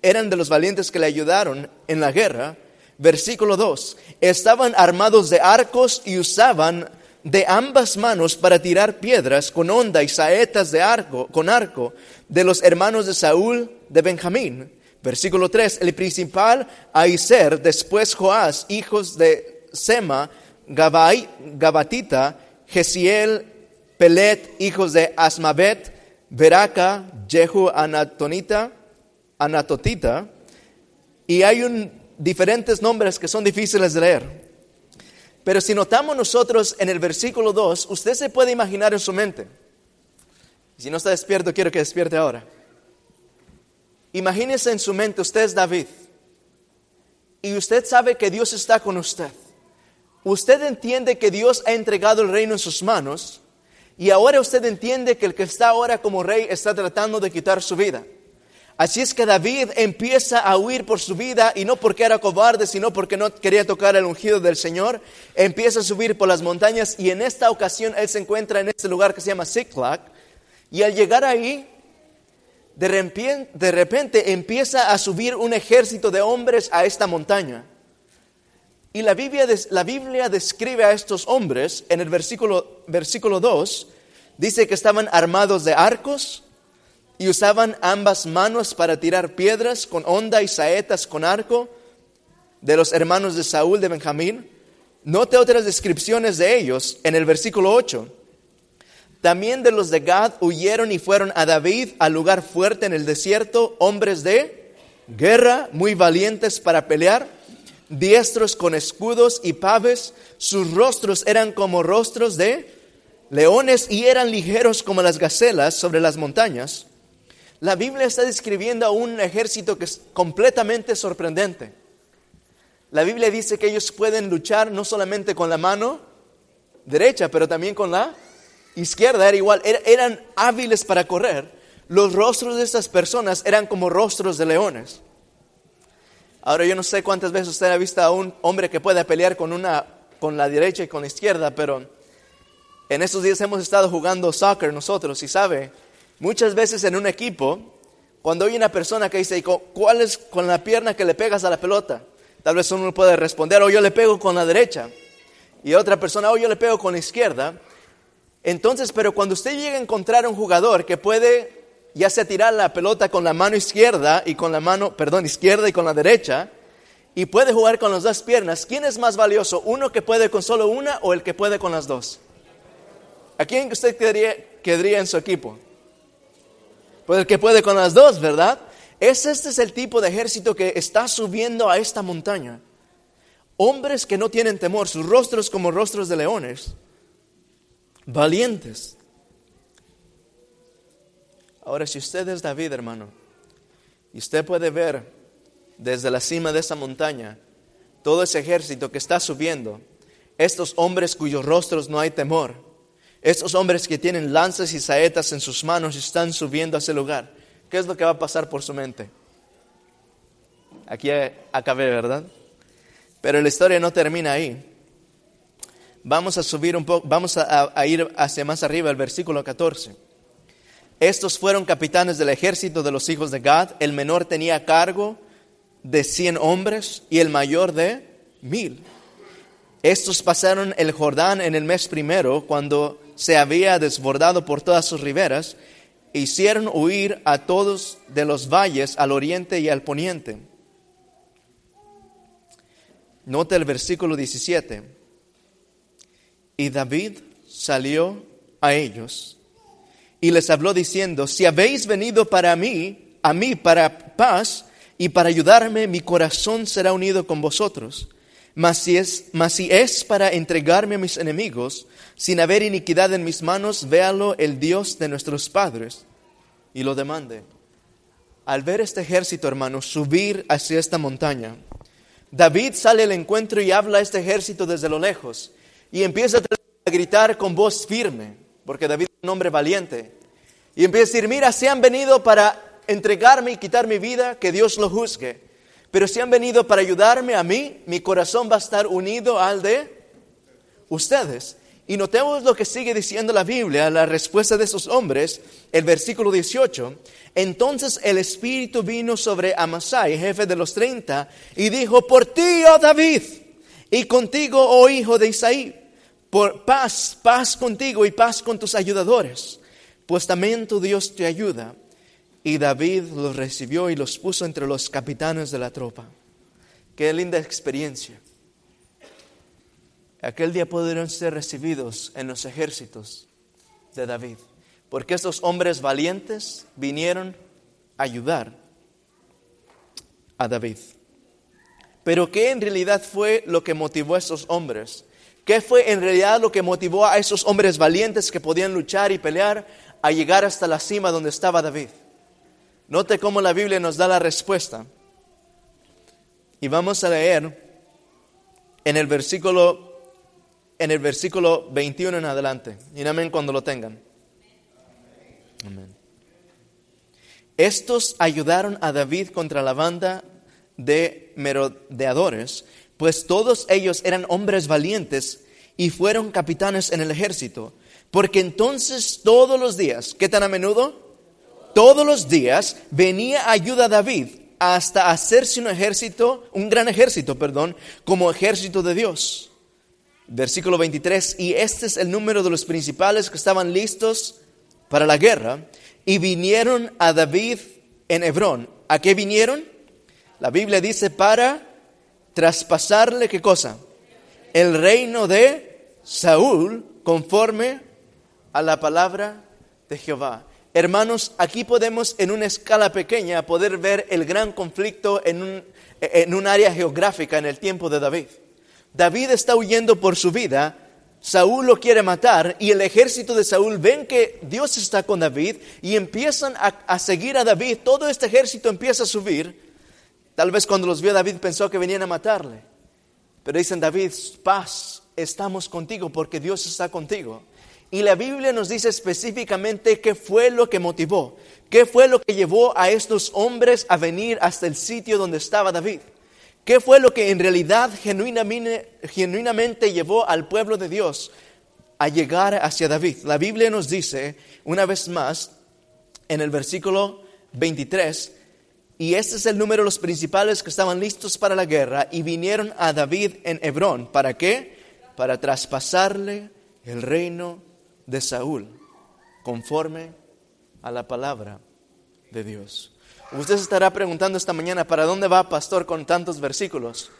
eran de los valientes que le ayudaron en la guerra. Versículo 2, estaban armados de arcos y usaban de ambas manos para tirar piedras con onda y saetas de arco, con arco, de los hermanos de Saúl de Benjamín. Versículo 3, el principal Aiser, después Joás, hijos de Sema, Gabai, Gabatita, Gesiel, Pelet, hijos de Asmavet, Beraca, Jehu, Anatonita, Anatotita, y hay diferentes nombres que son difíciles de leer. Pero si notamos nosotros en el versículo 2, usted se puede imaginar en su mente. Si no está despierto, quiero que despierte ahora. Imagínese en su mente, usted es David. Y usted sabe que Dios está con usted. Usted entiende que Dios ha entregado el reino en sus manos. Y ahora usted entiende que el que está ahora como rey está tratando de quitar su vida. Así es que David empieza a huir por su vida y no porque era cobarde, sino porque no quería tocar el ungido del Señor. Empieza a subir por las montañas y en esta ocasión él se encuentra en este lugar que se llama Ziklag. Y al llegar ahí, de repente, de repente empieza a subir un ejército de hombres a esta montaña. Y la Biblia, la Biblia describe a estos hombres en el versículo, versículo 2, dice que estaban armados de arcos, y usaban ambas manos para tirar piedras con onda y saetas con arco de los hermanos de Saúl de Benjamín. Note otras descripciones de ellos en el versículo 8. También de los de Gad huyeron y fueron a David al lugar fuerte en el desierto, hombres de guerra, muy valientes para pelear, diestros con escudos y paves, sus rostros eran como rostros de leones y eran ligeros como las gacelas sobre las montañas. La Biblia está describiendo a un ejército que es completamente sorprendente. La Biblia dice que ellos pueden luchar no solamente con la mano derecha, pero también con la izquierda. Igual, er-, eran hábiles para correr. Los rostros de estas personas eran como rostros de leones. Ahora yo no sé cuántas veces usted ha visto a un hombre que puede pelear con una con la derecha y con la izquierda, pero en estos días hemos estado jugando soccer nosotros y sabe, Muchas veces en un equipo, cuando hay una persona que dice, ¿cuál es con la pierna que le pegas a la pelota? Tal vez uno puede responder, o oh, yo le pego con la derecha. Y otra persona, o oh, yo le pego con la izquierda. Entonces, pero cuando usted llega a encontrar un jugador que puede ya sea tirar la pelota con la mano izquierda y con la mano, perdón, izquierda y con la derecha, y puede jugar con las dos piernas, ¿quién es más valioso? ¿Uno que puede con solo una o el que puede con las dos? ¿A quién usted querría en su equipo? Pues el que puede con las dos, ¿verdad? Es, este es el tipo de ejército que está subiendo a esta montaña. Hombres que no tienen temor, sus rostros como rostros de leones, valientes. Ahora, si usted es David, hermano, y usted puede ver desde la cima de esa montaña todo ese ejército que está subiendo, estos hombres cuyos rostros no hay temor, estos hombres que tienen lanzas y saetas en sus manos están subiendo a ese lugar. ¿Qué es lo que va a pasar por su mente? Aquí acabé, ¿verdad? Pero la historia no termina ahí. Vamos a subir un poco, vamos a, a ir hacia más arriba, el versículo 14. Estos fueron capitanes del ejército de los hijos de Gad. El menor tenía cargo de cien hombres y el mayor de mil. Estos pasaron el Jordán en el mes primero, cuando se había desbordado por todas sus riberas, e hicieron huir a todos de los valles al oriente y al poniente. Nota el versículo 17. Y David salió a ellos y les habló diciendo, si habéis venido para mí, a mí para paz y para ayudarme, mi corazón será unido con vosotros. Mas si, es, mas si es para entregarme a mis enemigos, sin haber iniquidad en mis manos, véalo el Dios de nuestros padres y lo demande. Al ver este ejército, hermano, subir hacia esta montaña, David sale al encuentro y habla a este ejército desde lo lejos y empieza a gritar con voz firme, porque David hombre valiente, y empieza a decir, mira, si han venido para entregarme y quitar mi vida, que Dios lo juzgue. Pero si han venido para ayudarme a mí, mi corazón va a estar unido al de ustedes. Y notemos lo que sigue diciendo la Biblia, la respuesta de esos hombres, el versículo 18. Entonces el Espíritu vino sobre Amasai, jefe de los treinta, y dijo, por ti, oh David, y contigo, oh hijo de Isaí, por paz, paz contigo y paz con tus ayudadores, pues también tu Dios te ayuda y David los recibió y los puso entre los capitanes de la tropa. Qué linda experiencia. Aquel día pudieron ser recibidos en los ejércitos de David, porque estos hombres valientes vinieron a ayudar a David. Pero ¿qué en realidad fue lo que motivó a esos hombres? ¿Qué fue en realidad lo que motivó a esos hombres valientes que podían luchar y pelear a llegar hasta la cima donde estaba David? Note cómo la Biblia nos da la respuesta. Y vamos a leer en el versículo en el versículo 21 en adelante. Y amén cuando lo tengan. Amén. Estos ayudaron a David contra la banda de merodeadores, pues todos ellos eran hombres valientes y fueron capitanes en el ejército. Porque entonces todos los días, ¿qué tan a menudo? Todos los días venía ayuda a David hasta hacerse un ejército, un gran ejército, perdón, como ejército de Dios. Versículo 23, y este es el número de los principales que estaban listos para la guerra y vinieron a David en Hebrón. ¿A qué vinieron? La Biblia dice para traspasarle qué cosa? El reino de Saúl conforme a la palabra de Jehová. Hermanos, aquí podemos en una escala pequeña poder ver el gran conflicto en un, en un área geográfica en el tiempo de David. David está huyendo por su vida, Saúl lo quiere matar y el ejército de Saúl ven que Dios está con David y empiezan a, a, seguir a David. Todo este ejército empieza a subir. Tal vez cuando los vio David pensó que venían a matarle. Pero dicen, David, paz, estamos contigo porque Dios está contigo. Y la Biblia nos dice específicamente qué fue lo que motivó, qué fue lo que llevó a estos hombres a venir hasta el sitio donde estaba David. ¿Qué fue lo que en realidad genuinamente, genuinamente, llevó al pueblo de Dios a llegar hacia David? La Biblia nos dice, una vez más, en el versículo 23, y este es el número de los principales que estaban listos para la guerra y vinieron a David en Hebrón. ¿Para qué? Para traspasarle el reino de Saúl, conforme a la palabra de Dios. Usted se estará preguntando esta mañana, ¿para dónde va pastor con tantos versículos?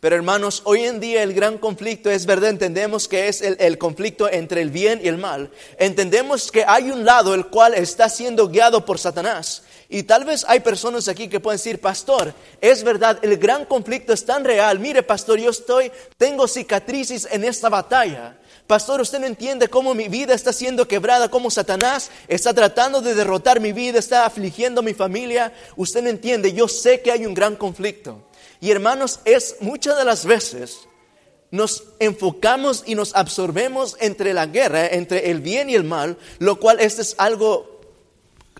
Pero hermanos, hoy en día el gran conflicto es verdad, entendemos que es el, el, conflicto entre el bien y el mal. Entendemos que hay un lado el cual está siendo guiado por Satanás. Y tal vez hay personas aquí que pueden decir, pastor, es verdad, el gran conflicto es tan real. Mire, pastor, yo estoy, tengo cicatrices en esta batalla. Pastor, usted no entiende cómo mi vida está siendo quebrada, cómo Satanás está tratando de derrotar mi vida, está afligiendo mi familia. Usted no entiende, yo sé que hay un gran conflicto. Y hermanos, es muchas de las veces nos enfocamos y nos absorbemos entre la guerra, entre el bien y el mal, lo cual este es algo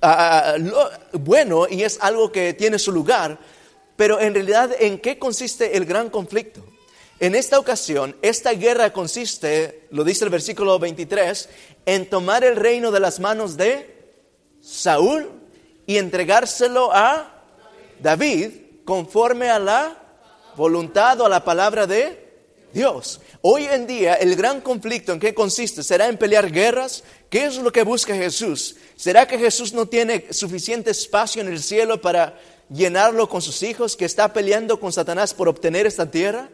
uh, lo, bueno y es algo que tiene su lugar. Pero en realidad, ¿en qué consiste el gran conflicto? En esta ocasión, esta guerra consiste, lo dice el versículo 23, en tomar el reino de las manos de Saúl y entregárselo a David conforme a la voluntad o a la palabra de Dios. Hoy en día el gran conflicto en qué consiste será en pelear guerras. ¿Qué es lo que busca Jesús? ¿Será que Jesús no tiene suficiente espacio en el cielo para llenarlo con sus hijos que está peleando con Satanás por obtener esta tierra?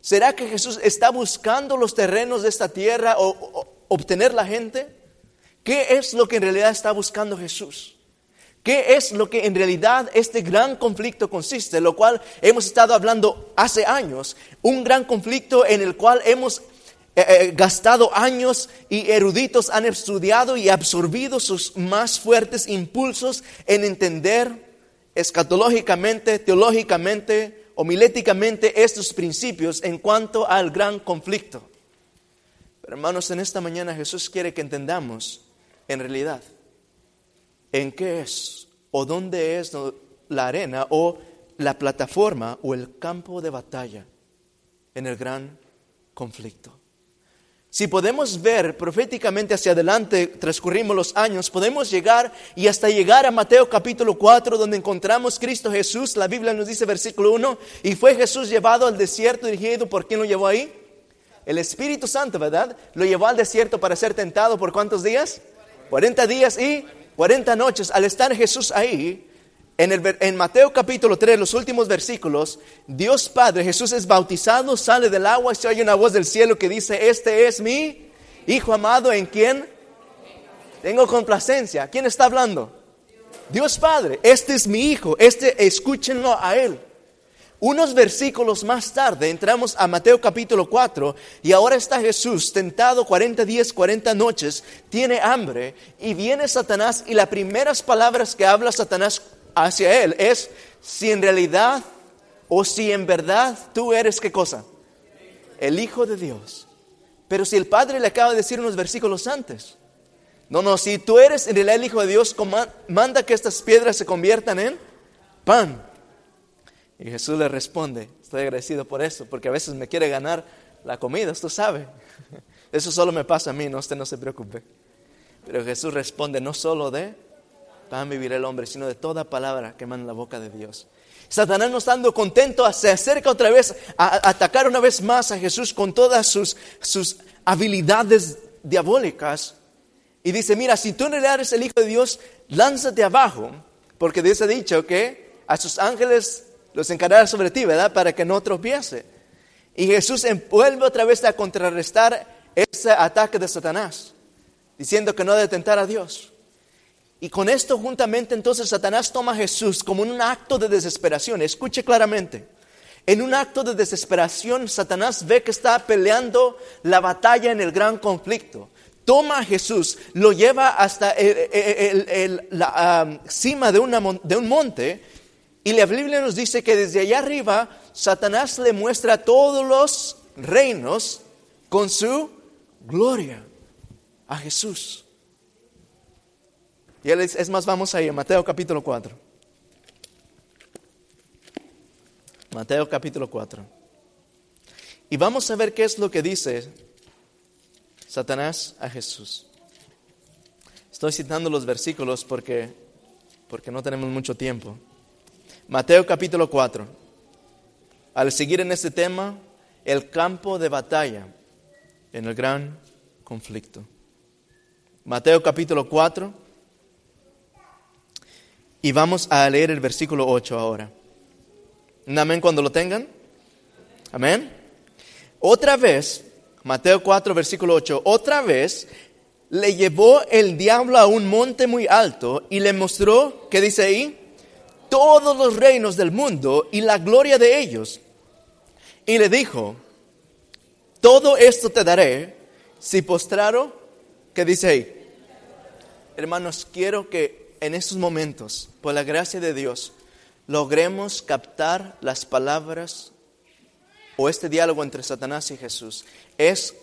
¿Será que Jesús está buscando los terrenos de esta tierra o, obtener la gente? ¿Qué es lo que en realidad está buscando Jesús? ¿Qué es lo que en realidad este gran conflicto consiste? Lo cual hemos estado hablando hace años. Un gran conflicto en el cual hemos eh, eh, gastado años y eruditos han estudiado y absorbido sus más fuertes impulsos en entender escatológicamente, teológicamente, homiléticamente estos principios en cuanto al gran conflicto. Pero hermanos, en esta mañana Jesús quiere que entendamos en realidad en qué es o dónde es la arena o la plataforma o el campo de batalla en el gran conflicto. Si podemos ver proféticamente hacia adelante, transcurrimos los años, podemos llegar y hasta llegar a Mateo capítulo 4, donde encontramos Cristo Jesús. La Biblia nos dice, versículo 1, y fue Jesús llevado al desierto dirigido, ¿por quién lo llevó ahí? El Espíritu Santo, ¿verdad? Lo llevó al desierto para ser tentado por cuántos días? 40 días y 40 noches. Al estar Jesús ahí, en, el, en, Mateo capítulo 3, los últimos versículos, Dios Padre, Jesús es bautizado, sale del agua y se oye una voz del cielo que dice, este es mi Hijo amado en quien tengo complacencia. ¿Quién está hablando? Dios Padre, este es mi Hijo, este escúchenlo a Él. Unos versículos más tarde entramos a Mateo capítulo 4 y ahora está Jesús tentado 40 días, 40 noches, tiene hambre y viene Satanás y las primeras palabras que habla Satanás hacia él es si en realidad o si en verdad tú eres qué cosa? El Hijo de Dios. Pero si el Padre le acaba de decir unos versículos antes, no, no, si tú eres en realidad el Hijo de Dios, manda que estas piedras se conviertan en pan. Y Jesús le responde, estoy agradecido por eso, porque a veces me quiere ganar la comida, usted sabe. Eso solo me pasa a mí, no usted no se preocupe. Pero Jesús responde, no solo de pan vivirá el hombre, sino de toda palabra que manda la boca de Dios. Satanás no estando contento, se acerca otra vez a, atacar una vez más a Jesús con todas sus, sus habilidades diabólicas. Y dice, mira, si tú no eres el Hijo de Dios, lánzate abajo, porque Dios ha dicho que a sus ángeles los encargará sobre ti, ¿verdad? Para que no tropiece. Y Jesús vuelve otra vez a contrarrestar ese ataque de Satanás, diciendo que no debe tentar a Dios. Y con esto juntamente entonces Satanás toma a Jesús como en un acto de desesperación. Escuche claramente. En un acto de desesperación, Satanás ve que está peleando la batalla en el gran conflicto. Toma a Jesús, lo lleva hasta la cima de, de un monte y la Biblia nos dice que desde allá arriba Satanás le muestra todos los reinos con su gloria a Jesús. Y él es, más, vamos ahí, Mateo capítulo 4. Mateo capítulo 4. Y vamos a ver qué es lo que dice Satanás a Jesús. Estoy citando los versículos porque, porque no tenemos mucho tiempo. Mateo capítulo 4. Al seguir en este tema, el campo de batalla en el gran conflicto. Mateo capítulo 4. Y vamos a leer el versículo 8 ahora. ¿Un amén cuando lo tengan? Amén. Otra vez, Mateo 4, versículo 8, otra vez le llevó el diablo a un monte muy alto y le mostró, ¿qué dice ahí? todos los reinos del mundo y la gloria de ellos. Y le dijo, todo esto te daré si postraro, ¿qué dice ahí? Hermanos, quiero que en estos momentos, por la gracia de Dios, logremos captar las palabras o este diálogo entre Satanás y Jesús. Es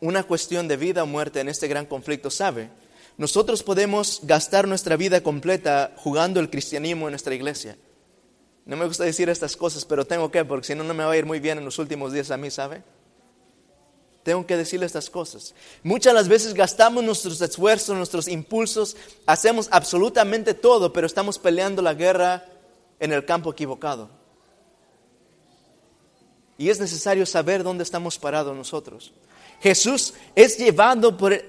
una cuestión de vida o muerte en este gran conflicto, ¿sabe? Nosotros podemos gastar nuestra vida completa jugando el cristianismo en nuestra iglesia. No me gusta decir estas cosas, pero tengo que, porque si no, no me va a ir muy bien en los últimos días a mí, ¿sabe? Tengo que decirle estas cosas. Muchas las veces gastamos nuestros esfuerzos, nuestros impulsos, hacemos absolutamente todo, pero estamos peleando la guerra en el campo equivocado. Y es necesario saber dónde estamos parados nosotros. Jesús es llevado por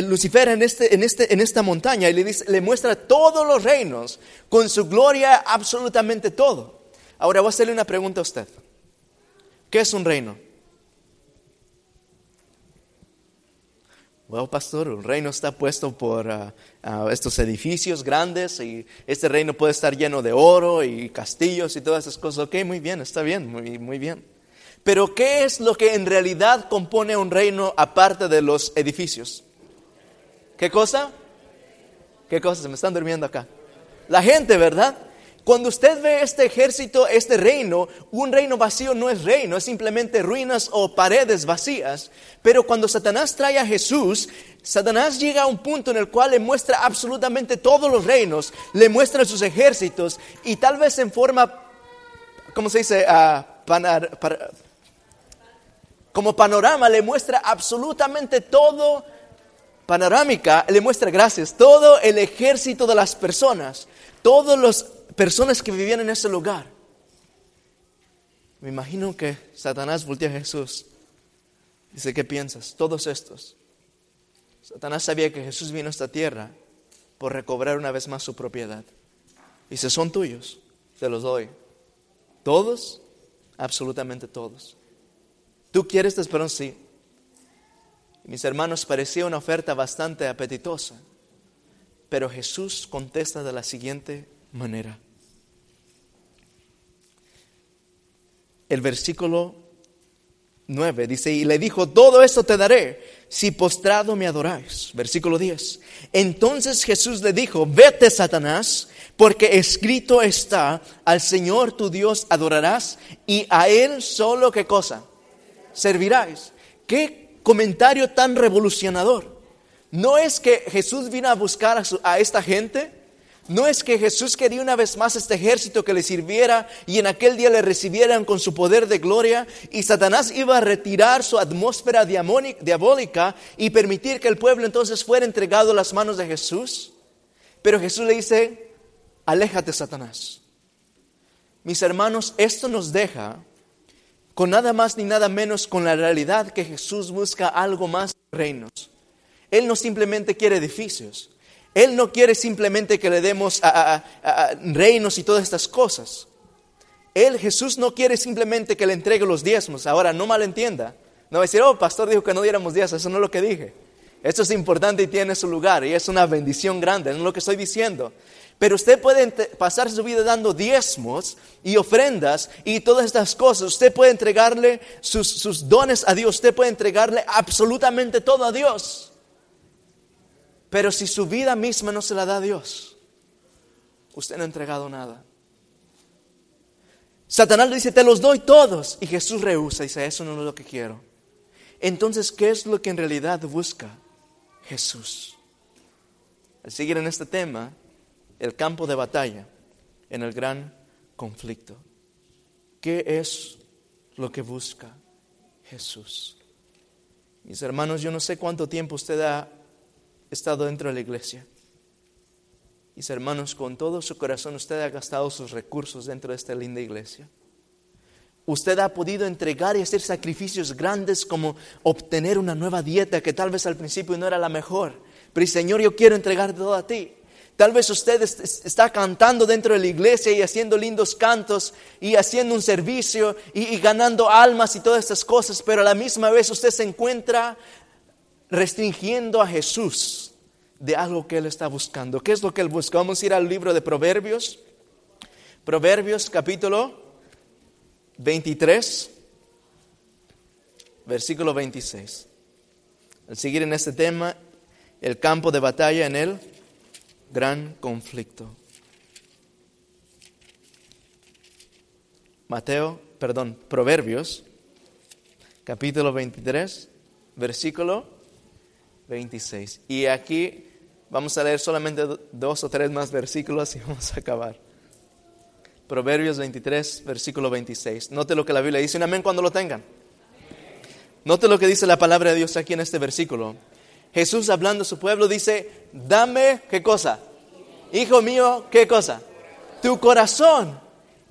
Lucifer en, este, en, este, en esta montaña y le, dice, le muestra todos los reinos, con su gloria absolutamente todo. Ahora voy a hacerle una pregunta a usted. ¿Qué es un reino? Bueno, pastor, un reino está puesto por ah, ah, estos edificios grandes y este reino puede estar lleno de oro y castillos y todas esas cosas. Ok, muy bien, está bien, muy, muy bien. Pero ¿qué es lo que en realidad compone un reino aparte de los edificios? ¿Qué cosa? ¿Qué cosa? Se me están durmiendo acá. La gente, ¿verdad? Cuando usted ve este ejército, este reino, un reino vacío no es reino, es simplemente ruinas o paredes vacías. Pero cuando Satanás trae a Jesús, Satanás llega a un punto en el cual le muestra absolutamente todos los reinos, le muestra sus ejércitos y tal vez en forma, ¿cómo se dice? Uh, como panorama le muestra absolutamente todo panorámica le muestra gracias, todo el ejército de las personas, todas las personas que vivían en ese lugar. Me imagino que Satanás voltea a Jesús. Dice, ¿qué piensas? Todos estos. Satanás sabía que Jesús vino a esta tierra por recobrar una vez más su propiedad. Dice, son tuyos, te los doy. ¿Todos? Absolutamente todos. ¿Tú quieres esta esperanza? Sí. Mis hermanos, parecía una oferta bastante apetitosa, pero Jesús contesta de la siguiente manera. el versículo 9. Dice, y le dijo, todo esto te daré si postrado me adoráis. Versículo 10. Entonces Jesús le dijo, vete Satanás, porque escrito está, al Señor tu Dios adorarás y a Él solo qué cosa? Servirás. Qué comentario tan revolucionador. No es que Jesús vino a buscar a, a esta gente, no es que Jesús quería una vez más este ejército que le sirviera y en aquel día le recibieran con su poder de gloria y Satanás iba a retirar su atmósfera diabólica y permitir que el pueblo entonces fuera entregado a las manos de Jesús. Pero Jesús le dice, aléjate Satanás. Mis hermanos, esto nos deja con nada más ni nada menos con la realidad que Jesús busca algo más reinos. Él no simplemente quiere edificios. Él no quiere simplemente que le demos a, reinos y todas estas cosas. Él, Jesús, no quiere simplemente que le entregue los diezmos. Ahora, no malentienda. No va a decir, oh, pastor dijo que no diéramos diezmos. Eso no es lo que dije. Esto es importante y tiene su lugar y es una bendición grande, no es lo que estoy diciendo. Pero usted puede pasar su vida dando diezmos y ofrendas y todas estas cosas. Usted puede entregarle sus, sus dones a Dios. Usted puede entregarle absolutamente todo a Dios. Pero si su vida misma no se la da a Dios, usted no ha entregado nada. Satanás le dice, te los doy todos. Y Jesús rehúsa dice, eso no es lo que quiero. Entonces, ¿qué es lo que en realidad busca Jesús? Al seguir en este tema, el campo de batalla en el gran conflicto. ¿Qué es lo que busca Jesús? Mis hermanos, yo no sé cuánto tiempo usted ha estado dentro de la iglesia. Mis hermanos, con todo su corazón usted ha gastado sus recursos dentro de esta linda iglesia. Usted ha podido entregar y hacer sacrificios grandes como obtener una nueva dieta que tal vez al principio no era la mejor. Pero Señor, yo quiero entregar todo a ti. Tal vez usted está cantando dentro de la iglesia y haciendo lindos cantos y haciendo un servicio y, ganando almas y todas estas cosas, pero a la misma vez usted se encuentra restringiendo a Jesús de algo que Él está buscando. ¿Qué es lo que Él busca? Vamos a ir al libro de Proverbios. Proverbios capítulo 23, versículo 26. Al seguir en este tema, el campo de batalla en el gran conflicto. Mateo, perdón, Proverbios, capítulo 23, versículo 26. Y aquí vamos a leer solamente dos o tres más versículos y vamos a acabar. Proverbios 23, versículo 26. Note lo que la Biblia dice. Un amén cuando lo tengan. Note lo que dice la palabra de Dios aquí en este versículo. Jesús hablando a su pueblo dice, dame qué cosa. Hijo mío, qué cosa. Tu corazón.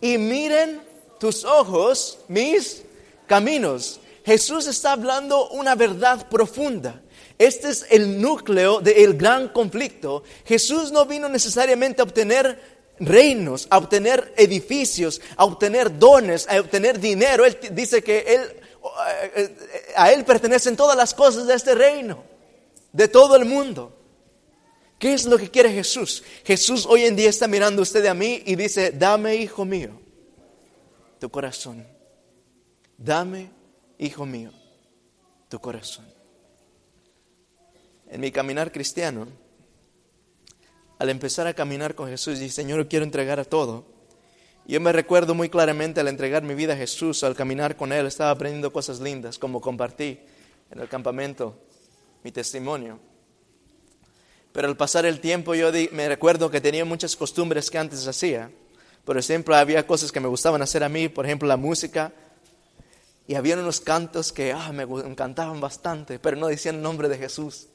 Y miren tus ojos mis caminos. Jesús está hablando una verdad profunda. Este es el núcleo del gran conflicto. Jesús no vino necesariamente a obtener reinos, a obtener edificios, a obtener dones, a obtener dinero. Él dice que él, eh, a Él pertenecen todas las cosas de este reino, de todo el mundo. ¿Qué es lo que quiere Jesús? Jesús hoy en día está mirando a usted a mí y dice, dame, hijo mío, tu corazón. Dame, hijo mío, tu corazón en mi caminar cristiano, al empezar a caminar con Jesús, dije, Señor, quiero entregar a todo. Yo me recuerdo muy claramente al entregar mi vida a Jesús, al caminar con Él, estaba aprendiendo cosas lindas, como compartí en el campamento mi testimonio. Pero al pasar el tiempo yo me recuerdo que tenía muchas costumbres que antes hacía. Por ejemplo, había cosas que me gustaban hacer a mí, por ejemplo, la música. Y había unos cantos que ah, me encantaban bastante, pero no decían el nombre de Jesús.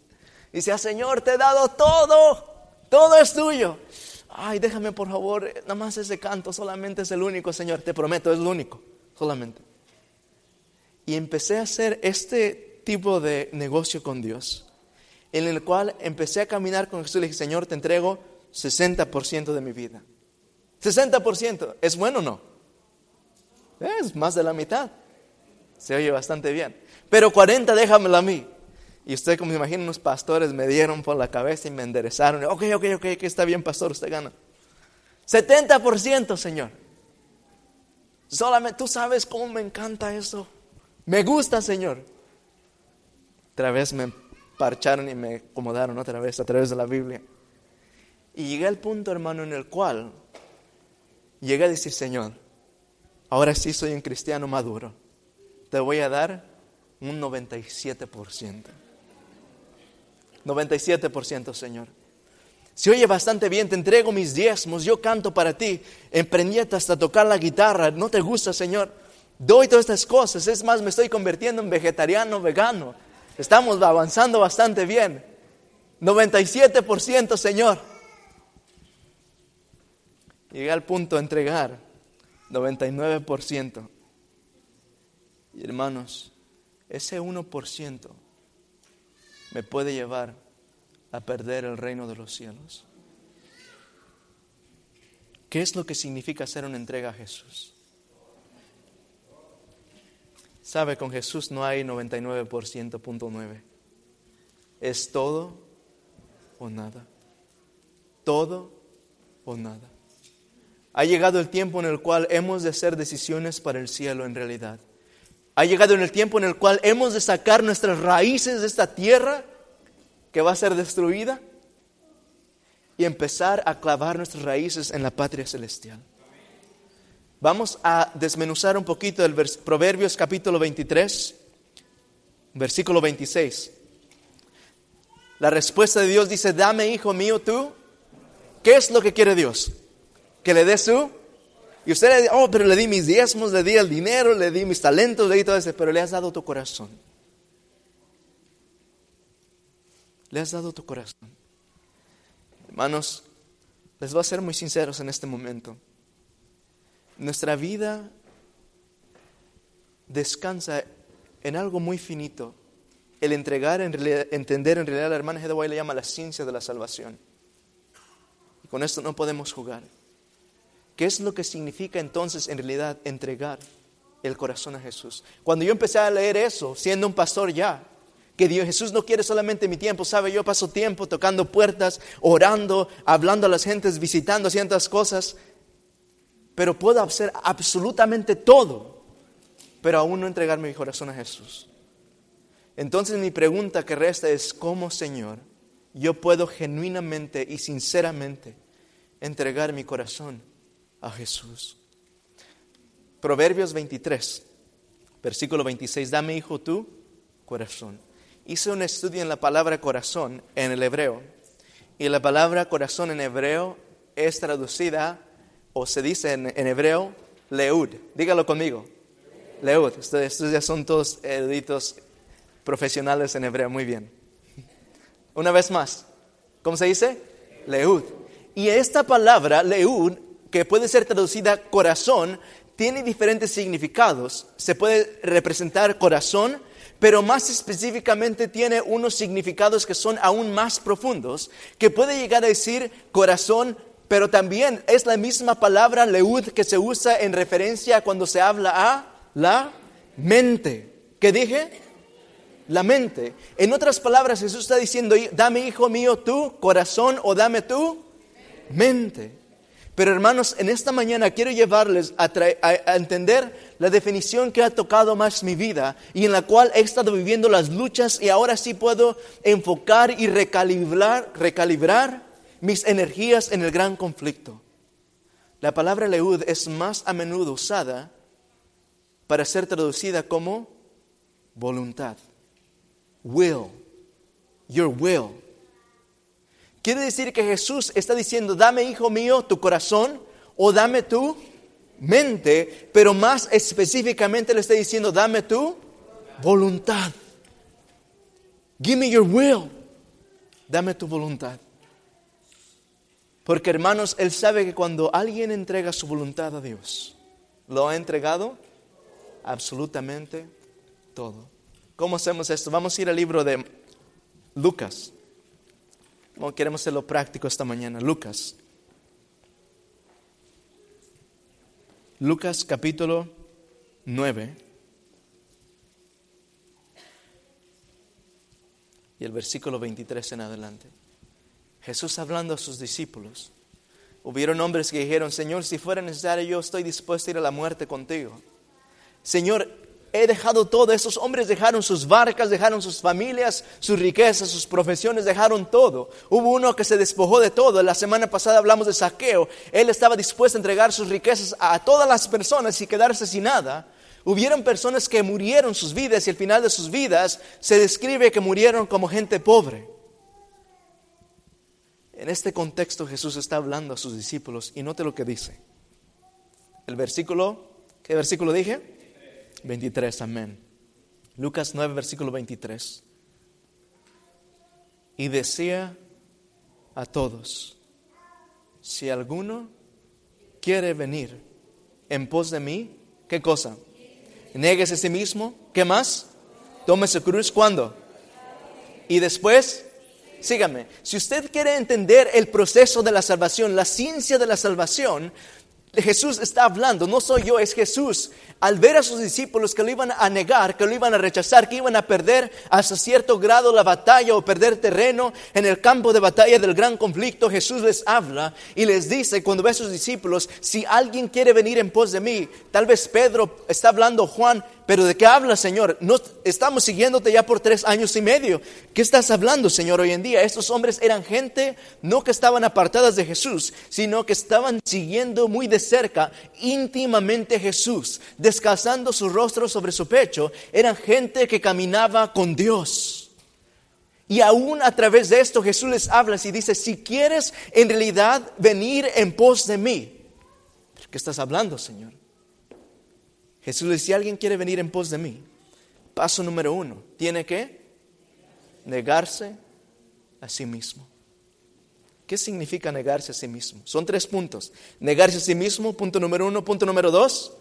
Dice, ah, Señor, te he dado todo, todo es tuyo. Ay, déjame por favor, nada más ese canto, solamente es el único, Señor, te prometo, es el único, solamente. Y empecé a hacer este tipo de negocio con Dios, en el cual empecé a caminar con Jesús y le dije, Señor, te entrego 60% de mi vida. 60%, ¿es bueno o no? Es más de la mitad. Se oye bastante bien. Pero 40 déjamelo a mí. Y usted, como se imagina, unos pastores me dieron por la cabeza y me enderezaron. Ok, ok, ok, que está bien, pastor, usted gana. 70%, Señor. Solamente tú sabes cómo me encanta eso. Me gusta, Señor. Otra vez me parcharon y me acomodaron otra vez a través de la Biblia. Y llegué al punto, hermano, en el cual llegué a decir, Señor, ahora sí soy un cristiano maduro. Te voy a dar un 97%. 97%, Señor. Se oye bastante bien, te entrego mis diezmos, yo canto para ti, emprendí hasta tocar la guitarra, ¿no te gusta, Señor? Doy todas estas cosas, es más, me estoy convirtiendo en vegetariano, vegano. Estamos avanzando bastante bien. 97%, Señor. Llegué al punto de entregar 99%. Y hermanos, ese 1% me puede llevar a perder el reino de los cielos. ¿Qué es lo que significa hacer una entrega a Jesús? Sabe, con Jesús no hay 99%, punto 9. Es todo o nada. Todo o nada. Ha llegado el tiempo en el cual hemos de hacer decisiones para el cielo en realidad. Ha llegado en el tiempo en el cual hemos de sacar nuestras raíces de esta tierra que va a ser destruida y empezar a clavar nuestras raíces en la patria celestial. Vamos a desmenuzar un poquito el Proverbios capítulo 23, versículo 26. La respuesta de Dios dice, dame hijo mío tú. ¿Qué es lo que quiere Dios? Que le dé su... Y usted le dice, oh, pero le di mis diezmos, le di el dinero, le di mis talentos, le di todo eso, pero le has dado tu corazón. le has dado tu corazón. Hermanos, les voy a ser muy sinceros en este momento. Nuestra vida descansa en algo muy finito. El entregar, en realidad, entender en realidad, la hermana Hedaway le llama la ciencia de la salvación. Y con esto no podemos jugar. ¿Qué es lo que significa entonces en realidad entregar el corazón a Jesús? Cuando yo empecé a leer eso, siendo un pastor ya, que Dios Jesús no quiere solamente mi tiempo, sabe, yo paso tiempo tocando puertas, orando, hablando a las gentes, visitando ciertas cosas, pero puedo hacer absolutamente todo, pero aún no entregarme mi corazón a Jesús. Entonces mi pregunta que resta es, ¿cómo Señor yo puedo genuinamente y sinceramente entregar mi corazón a Jesús? Proverbios 23, versículo 26, dame hijo tú corazón hice un estudio en la palabra corazón en el hebreo. Y la palabra corazón en hebreo es traducida, o se dice en, hebreo, leud. Dígalo conmigo. Leud. Estos, ya son todos eruditos profesionales en hebreo. Muy bien. Una vez más. ¿Cómo se dice? Leud. Y esta palabra, leud, que puede ser traducida corazón, tiene diferentes significados. Se puede representar corazón pero más específicamente tiene unos significados que son aún más profundos, que puede llegar a decir corazón, pero también es la misma palabra leud que se usa en referencia cuando se habla a la mente. ¿Qué dije? La mente. En otras palabras, Jesús está diciendo, dame hijo mío tu corazón o dame tu mente. Pero hermanos, en esta mañana quiero llevarles a, entender la definición que ha tocado más mi vida y en la cual he estado viviendo las luchas y ahora sí puedo enfocar y recalibrar, recalibrar mis energías en el gran conflicto. La palabra leud es más a menudo usada para ser traducida como voluntad, will, your will. Quiere decir que Jesús está diciendo, dame, hijo mío, tu corazón o dame tu mente, pero más específicamente le está diciendo, dame tu voluntad. Give me your will. Dame tu voluntad. Porque hermanos, Él sabe que cuando alguien entrega su voluntad a Dios, lo ha entregado absolutamente todo. ¿Cómo hacemos esto? Vamos a ir al libro de Lucas queremos hacerlo práctico esta mañana. Lucas. Lucas capítulo 9. Y el versículo 23 en adelante. Jesús hablando a sus discípulos. Hubieron hombres que dijeron, Señor, si fuera necesario, yo estoy dispuesto a ir a la muerte contigo. Señor, he dejado todo. Esos hombres dejaron sus barcas, dejaron sus familias, sus riquezas, sus profesiones, dejaron todo. Hubo uno que se despojó de todo. La semana pasada hablamos de saqueo. Él estaba dispuesto a entregar sus riquezas a todas las personas y quedarse sin nada. Hubieron personas que murieron sus vidas y al final de sus vidas se describe que murieron como gente pobre. En este contexto Jesús está hablando a sus discípulos y note lo que dice. El versículo, ¿qué versículo dije? 23, amén. Lucas 9, versículo 23. Y decía a todos, si alguno quiere venir en pos de mí, ¿qué cosa? Néguese a sí mismo, ¿qué más? Tome su cruz, ¿cuándo? Y después sígame, si usted quiere entender el proceso de la salvación, la ciencia de la salvación, Jesús está hablando, no soy yo, es Jesús. Al ver a sus discípulos que lo iban a negar, que lo iban a rechazar, que iban a perder hasta cierto grado la batalla o perder terreno en el campo de batalla del gran conflicto, Jesús les habla y les dice cuando ve a sus discípulos, si alguien quiere venir en pos de mí, tal vez Pedro está hablando, Juan, pero ¿de qué hablas, Señor? No, estamos siguiéndote ya por tres años y medio. ¿Qué estás hablando, Señor, hoy en día? Estos hombres eran gente no que estaban apartadas de Jesús, sino que estaban siguiendo muy de cerca, íntimamente Jesús, descansando su rostro sobre su pecho. Eran gente que caminaba con Dios. Y aún a través de esto Jesús les habla y dice, si quieres en realidad venir en pos de mí, ¿qué estás hablando, Señor? Jesús dice, si alguien quiere venir en pos de mí, paso número uno, tiene que negarse a sí mismo. ¿Qué significa negarse a sí mismo? Son tres puntos. Negarse a sí mismo, punto número uno. Punto número dos,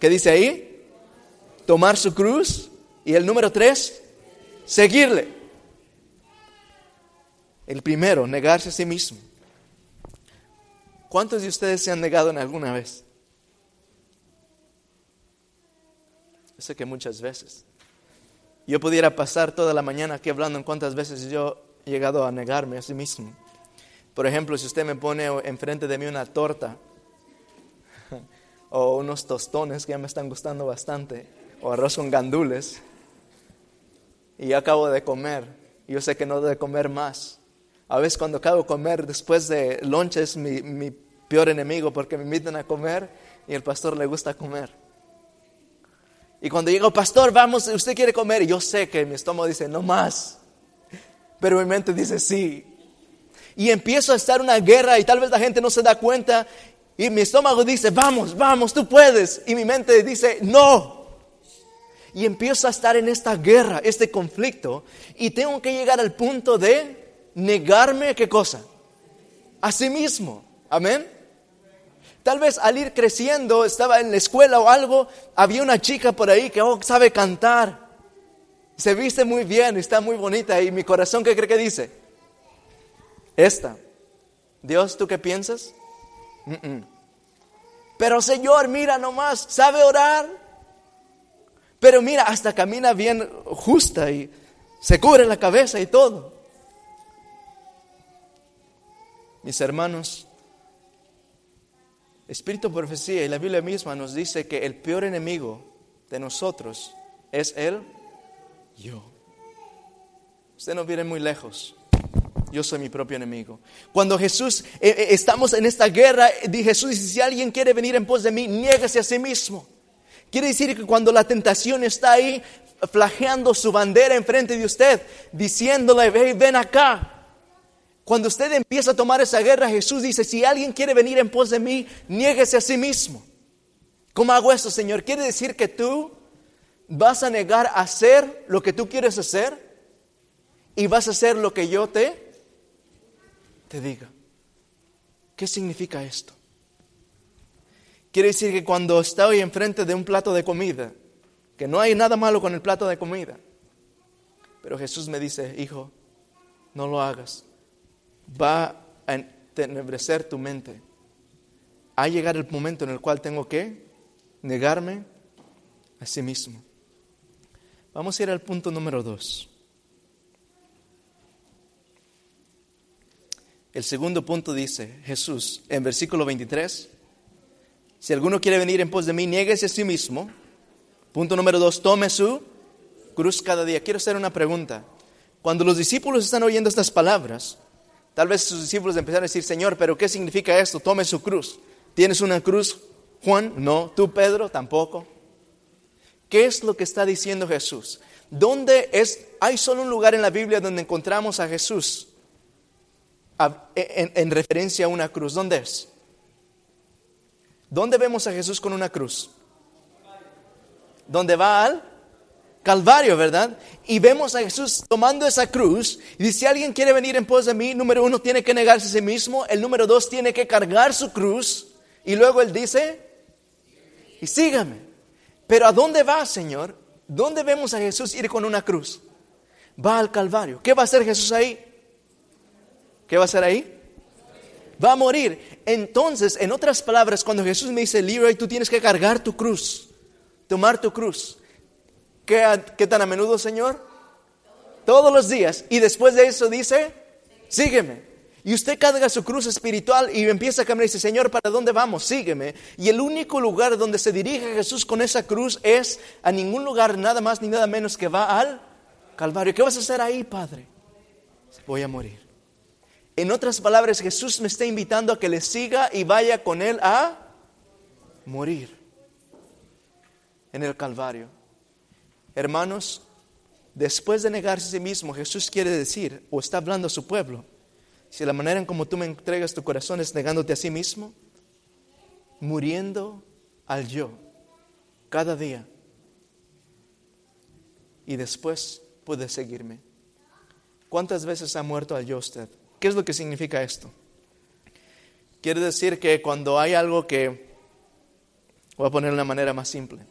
¿qué dice ahí? Tomar su cruz. Y el número tres, seguirle. El primero, negarse a sí mismo. ¿Cuántos de ustedes se han negado en alguna vez? Sé que muchas veces. Yo pudiera pasar toda la mañana aquí hablando en cuántas veces yo he llegado a negarme a sí mismo. Por ejemplo, si usted me pone enfrente de mí una torta o unos tostones que ya me están gustando bastante, o arroz con gandules, y acabo de comer, yo sé que no debo comer más. A veces cuando acabo de comer después de lunch es mi peor enemigo porque me invitan a comer y el pastor le gusta comer. Y cuando llego, pastor, vamos, usted quiere comer. Y yo sé que mi estómago dice, no más. Pero mi mente dice, sí. Y empiezo a estar una guerra y tal vez la gente no se da cuenta. Y mi estómago dice, vamos, vamos, tú puedes. Y mi mente dice, no. Y empiezo a estar en esta guerra, este conflicto. Y tengo que llegar al punto de negarme, ¿qué cosa? A sí mismo. Amén. Tal vez al ir creciendo, estaba en la escuela o algo, había una chica por ahí que oh, sabe cantar. Se viste muy bien, está muy bonita. Y mi corazón, ¿qué cree que dice? Esta. Dios, ¿tú qué piensas? Pero Señor, mira nomás, sabe orar. Pero mira, hasta camina bien justa y se cubre la cabeza y todo. Mis hermanos, Espíritu profecía y la Biblia misma nos dice que el peor enemigo de nosotros es el yo. Usted no viene muy lejos. Yo soy mi propio enemigo. Cuando Jesús, eh, eh, estamos en esta guerra, Jesús dice, si alguien quiere venir en pos de mí, niégase a sí mismo. Quiere decir que cuando la tentación está ahí, flageando su bandera enfrente de usted, diciéndole, ven acá, cuando usted empieza a tomar esa guerra, Jesús dice, si alguien quiere venir en pos de mí, niéguese a sí mismo. ¿Cómo hago eso, Señor? ¿Quiere decir que tú vas a negar a hacer lo que tú quieres hacer? Y vas a hacer lo que yo te, te diga. ¿Qué significa esto? Quiere decir que cuando estoy enfrente de un plato de comida, que no hay nada malo con el plato de comida, pero Jesús me dice, hijo, no lo hagas va a entenebrecer tu mente. Ha llegar el momento en el cual tengo que negarme a sí mismo. Vamos a ir al punto número dos. El segundo punto dice Jesús en versículo 23, si alguno quiere venir en pos de mí, nieguese a sí mismo. Punto número dos, tome su cruz cada día. Quiero hacer una pregunta. Cuando los discípulos están oyendo estas palabras, tal vez sus discípulos empezaron a decir, Señor, pero ¿qué significa esto? Tome su cruz. ¿Tienes una cruz, Juan? No. ¿Tú, Pedro? Tampoco. ¿Qué es lo que está diciendo Jesús? ¿Dónde es? Hay solo un lugar en la Biblia donde encontramos a Jesús en, referencia a una cruz. ¿Dónde es? ¿Dónde vemos a Jesús con una cruz? ¿Dónde va al Calvario, ¿verdad? Y vemos a Jesús tomando esa cruz y dice, si alguien quiere venir en pos de mí, número uno, tiene que negarse a sí mismo, el número dos, tiene que cargar su cruz y luego él dice, y sígame. Pero ¿a dónde va, Señor? ¿Dónde vemos a Jesús ir con una cruz? Va al Calvario. ¿Qué va a hacer Jesús ahí? ¿Qué va a hacer ahí? Va a morir. Entonces, en otras palabras, cuando Jesús me dice, Leroy, tú tienes que cargar tu cruz, tomar tu cruz. ¿Qué, ¿Qué, tan a menudo, Señor? Todos los días. Y después de eso dice, sígueme. Y usted carga su cruz espiritual y empieza a caminar y dice, Señor, ¿para dónde vamos? Sígueme. Y el único lugar donde se dirige Jesús con esa cruz es a ningún lugar, nada más ni nada menos que va al Calvario. ¿Qué vas a hacer ahí, Padre? Voy a morir. En otras palabras, Jesús me está invitando a que le siga y vaya con él a morir en el Calvario. Hermanos, después de negarse a sí mismo, Jesús quiere decir, o está hablando a su pueblo, si la manera en como tú me entregas tu corazón es negándote a sí mismo, muriendo al yo cada día, y después puedes seguirme. ¿Cuántas veces ha muerto al yo usted? ¿Qué es lo que significa esto? Quiere decir que cuando hay algo que, voy a poner de una manera más simple,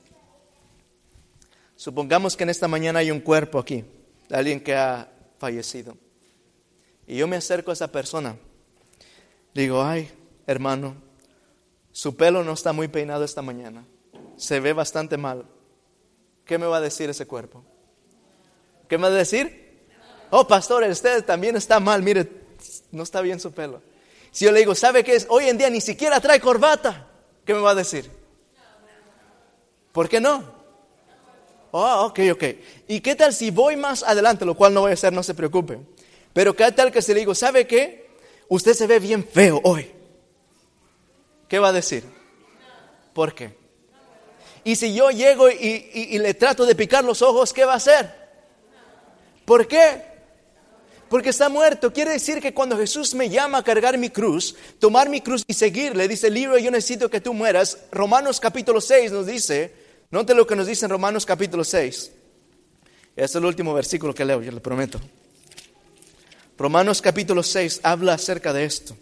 supongamos que en esta mañana hay un cuerpo aquí, de alguien que ha fallecido, y yo me acerco a esa persona, digo, ay, hermano, su pelo no está muy peinado esta mañana, se ve bastante mal, ¿qué me va a decir ese cuerpo? ¿Qué me va a decir? Oh, pastor, usted también está mal, mire, no está bien su pelo. Si yo le digo, ¿sabe qué es? Hoy en día ni siquiera trae corbata. ¿Qué me va a decir? ¿Por qué no? Oh, ok, ok. ¿Y qué tal si voy más adelante? Lo cual no voy a hacer, no se preocupe. Pero qué tal que se le digo, ¿sabe qué? Usted se ve bien feo hoy. ¿Qué va a decir? ¿Por qué? Y si yo llego y, y le trato de picar los ojos, ¿qué va a hacer? ¿Por qué? porque está muerto. Quiere decir que cuando Jesús me llama a cargar mi cruz, tomar mi cruz y seguirle, dice, libro, yo necesito que tú mueras. Romanos capítulo 6 nos dice, note lo que nos dice en Romanos capítulo 6. Este es el último versículo que leo, yo le prometo. Romanos capítulo 6 habla acerca de esto.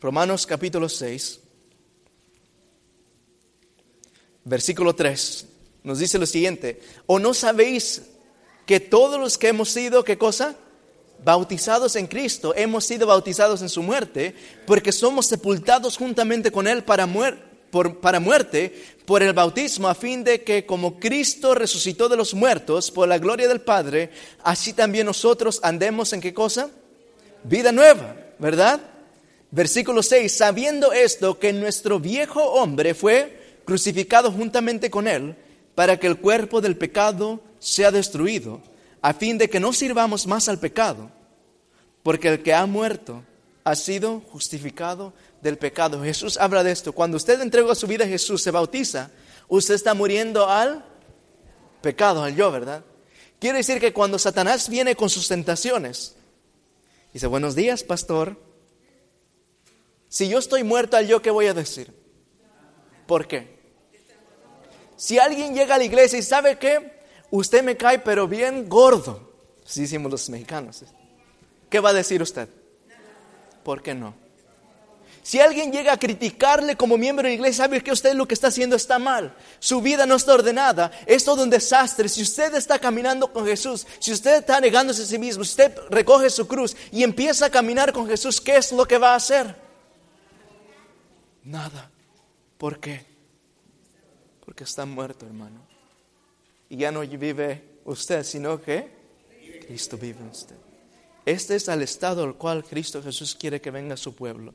Romanos capítulo 6, versículo 3 nos dice lo siguiente, ¿o no sabéis que todos los que hemos sido, ¿qué cosa? Bautizados en Cristo, hemos sido bautizados en su muerte, porque somos sepultados juntamente con Él para, muerte por el bautismo, a fin de que como Cristo resucitó de los muertos por la gloria del Padre, así también nosotros andemos en qué cosa? Vida nueva, ¿verdad? Versículo 6, sabiendo esto, que nuestro viejo hombre fue crucificado juntamente con Él, para que el cuerpo del pecado sea destruido, a fin de que no sirvamos más al pecado, porque el que ha muerto ha sido justificado del pecado. Jesús habla de esto. Cuando usted entrega su vida a Jesús, se bautiza, usted está muriendo al pecado, al yo, ¿verdad? Quiere decir que cuando Satanás viene con sus tentaciones, dice, buenos días, pastor. Si yo estoy muerto al yo, ¿qué voy a decir? ¿Por qué? Si alguien llega a la iglesia y sabe que usted me cae pero bien gordo, así decimos los mexicanos, ¿qué va a decir usted? ¿Por qué no? Si alguien llega a criticarle como miembro de la iglesia, sabe que usted lo que está haciendo está mal. Su vida no está ordenada, es todo un desastre. Si usted está caminando con Jesús, si usted está negándose a sí mismo, si usted recoge su cruz y empieza a caminar con Jesús, ¿qué es lo que va a hacer? Nada. ¿Por qué? porque está muerto, hermano. Y ya no vive usted, sino que Cristo vive en usted. Este es el estado al cual Cristo Jesús quiere que venga su pueblo.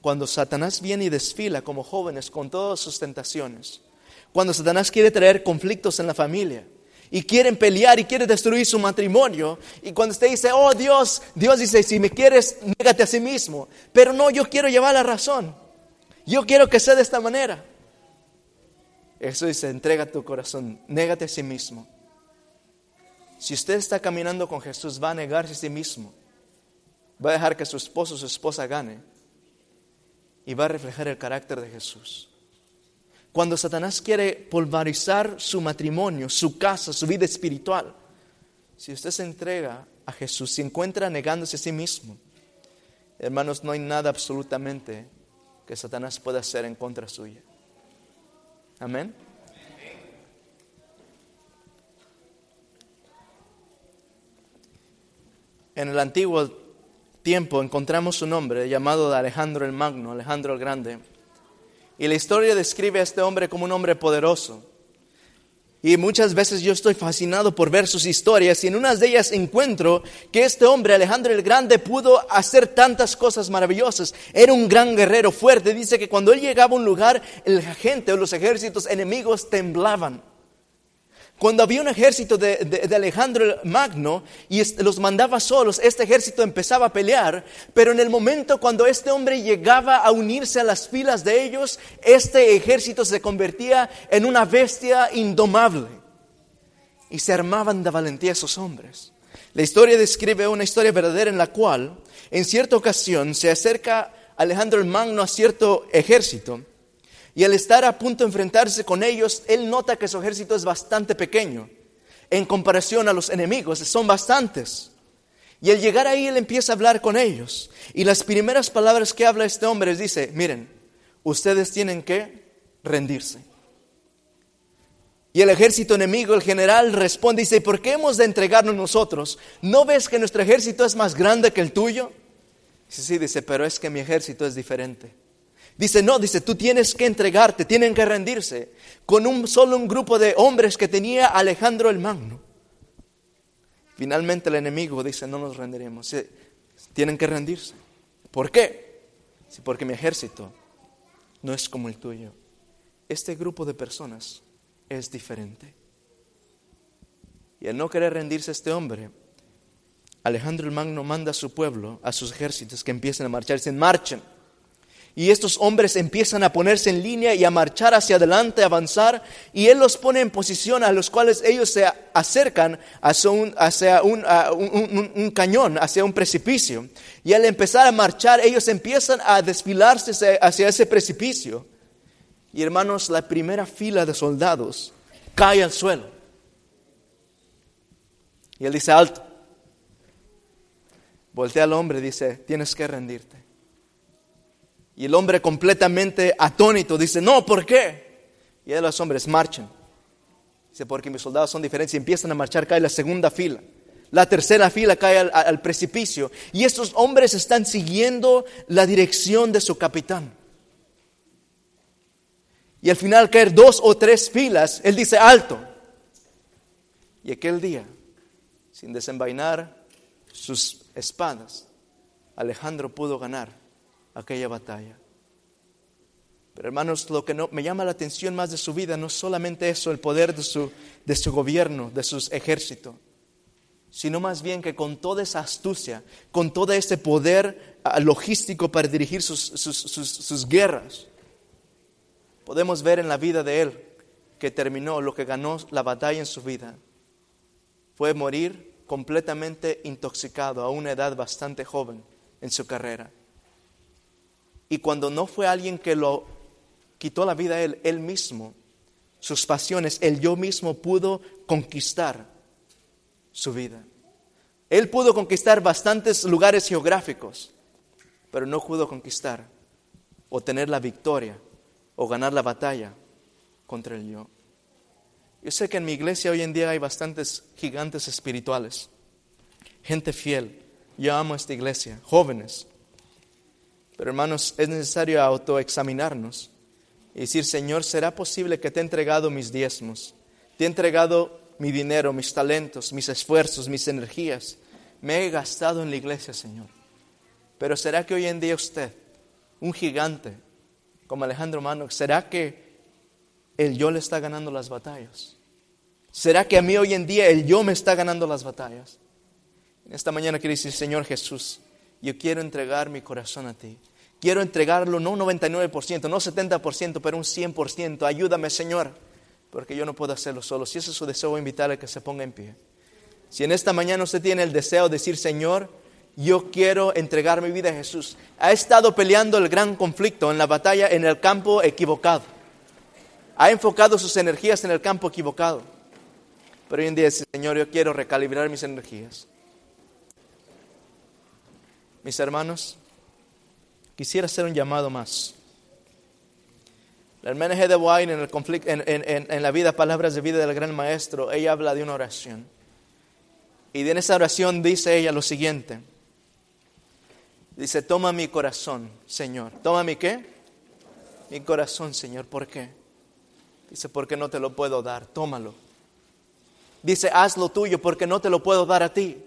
Cuando Satanás viene y desfila como jóvenes con todas sus tentaciones. Cuando Satanás quiere traer conflictos en la familia y quieren pelear y quiere destruir su matrimonio. Y cuando usted dice, oh Dios, Dios dice, si me quieres, négate a sí mismo. Pero no, yo quiero llevar la razón. Yo quiero que sea de esta manera. Eso dice, entrega tu corazón, négate a sí mismo. Si usted está caminando con Jesús, va a negarse a sí mismo. Va a dejar que su esposo o su esposa gane. Y va a reflejar el carácter de Jesús. Cuando Satanás quiere pulverizar su matrimonio, su casa, su vida espiritual, si usted se entrega a Jesús, se encuentra negándose a sí mismo, hermanos, no hay nada absolutamente que Satanás pueda hacer en contra suya. Amén. En el antiguo tiempo encontramos un hombre llamado Alejandro el Magno, Alejandro el Grande. Y la historia describe a este hombre como un hombre poderoso. Y muchas veces yo estoy fascinado por ver sus historias y en unas de ellas encuentro que este hombre, Alejandro el Grande, pudo hacer tantas cosas maravillosas. Era un gran guerrero fuerte. Dice que cuando él llegaba a un lugar, la gente o los ejércitos enemigos temblaban. Cuando había un ejército de, Alejandro el Magno y los mandaba solos, este ejército empezaba a pelear, pero en el momento cuando este hombre llegaba a unirse a las filas de ellos, este ejército se convertía en una bestia indomable. Y se armaban de valentía esos hombres. La historia describe una historia verdadera en la cual, en cierta ocasión, se acerca Alejandro el Magno a cierto ejército y al estar a punto de enfrentarse con ellos, él nota que su ejército es bastante pequeño en comparación a los enemigos, son bastantes. Y al llegar ahí, él empieza a hablar con ellos. Y las primeras palabras que habla este hombre es, dice, miren, ustedes tienen que rendirse. Y el ejército enemigo, el general, responde y dice, ¿por qué hemos de entregarnos nosotros? ¿No ves que nuestro ejército es más grande que el tuyo? Dice, sí, dice, pero es que mi ejército es diferente. Dice, no, dice, tú tienes que entregarte, tienen que rendirse. Con un solo un grupo de hombres que tenía Alejandro el Magno. Finalmente el enemigo dice, no nos rendiremos. Tienen que rendirse. ¿Por qué? porque mi ejército no es como el tuyo. Este grupo de personas es diferente. Y al no querer rendirse este hombre, Alejandro el Magno manda a su pueblo, a sus ejércitos, que empiecen a marchar. Dicen, marchen y estos hombres empiezan a ponerse en línea y a marchar hacia adelante, a avanzar, y Él los pone en posición a los cuales ellos se acercan hacia un, cañón, hacia un precipicio. Y al empezar a marchar, ellos empiezan a desfilarse hacia ese precipicio. Y hermanos, la primera fila de soldados cae al suelo. Y Él dice, alto. Voltea al hombre y dice, tienes que rendirte. Y el hombre completamente atónito dice, no, ¿por qué? Y los hombres marchan. Dice, porque mis soldados son diferentes y empiezan a marchar, cae la segunda fila. La tercera fila cae al, al precipicio. Y estos hombres están siguiendo la dirección de su capitán. Y al final caer dos o tres filas, él dice, alto. Y aquel día, sin desenvainar sus espadas, Alejandro pudo ganar aquella batalla. Pero hermanos, lo que no, me llama la atención más de su vida no es solamente eso, el poder de su, de su gobierno, de sus ejércitos, sino más bien que con toda esa astucia, con todo ese poder ah, logístico para dirigir sus, sus, sus guerras, podemos ver en la vida de él que terminó, lo que ganó la batalla en su vida, fue morir completamente intoxicado a una edad bastante joven en su carrera. Y cuando no fue alguien que lo quitó la vida a él, él mismo, sus pasiones, él yo mismo pudo conquistar su vida. Él pudo conquistar bastantes lugares geográficos, pero no pudo conquistar o tener la victoria o ganar la batalla contra el yo. Yo sé que en mi iglesia hoy en día hay bastantes gigantes espirituales, gente fiel. Yo amo esta iglesia, jóvenes, pero hermanos, es necesario autoexaminarnos y decir, Señor, ¿será posible que te he entregado mis diezmos? Te he entregado mi dinero, mis talentos, mis esfuerzos, mis energías. Me he gastado en la iglesia, Señor. Pero ¿será que hoy en día usted, un gigante como Alejandro Mano, será que el yo le está ganando las batallas? ¿Será que a mí hoy en día el yo me está ganando las batallas? Esta mañana quiero decir, Señor Jesús, yo quiero entregar mi corazón a ti. Quiero entregarlo no un 99%, no 70%, pero un 100%. Ayúdame, Señor, porque yo no puedo hacerlo solo. Si ese es su deseo, voy a invitarle a que se ponga en pie. Si en esta mañana usted tiene el deseo de decir, Señor, yo quiero entregar mi vida a Jesús. Ha estado peleando el gran conflicto en la batalla en el campo equivocado. Ha enfocado sus energías en el campo equivocado. Pero hoy en día dice, Señor, yo quiero recalibrar mis energías. Mis hermanos, quisiera hacer un llamado más. La hermana Heather White en, el conflicto, en, en, la vida, Palabras de Vida del Gran Maestro, ella habla de una oración. Y en esa oración dice ella lo siguiente. Dice, toma mi corazón, Señor. ¿Toma mi qué? Mi corazón, Señor. ¿Por qué? Dice, porque no te lo puedo dar. Tómalo. Dice, haz lo tuyo porque no te lo puedo dar a ti.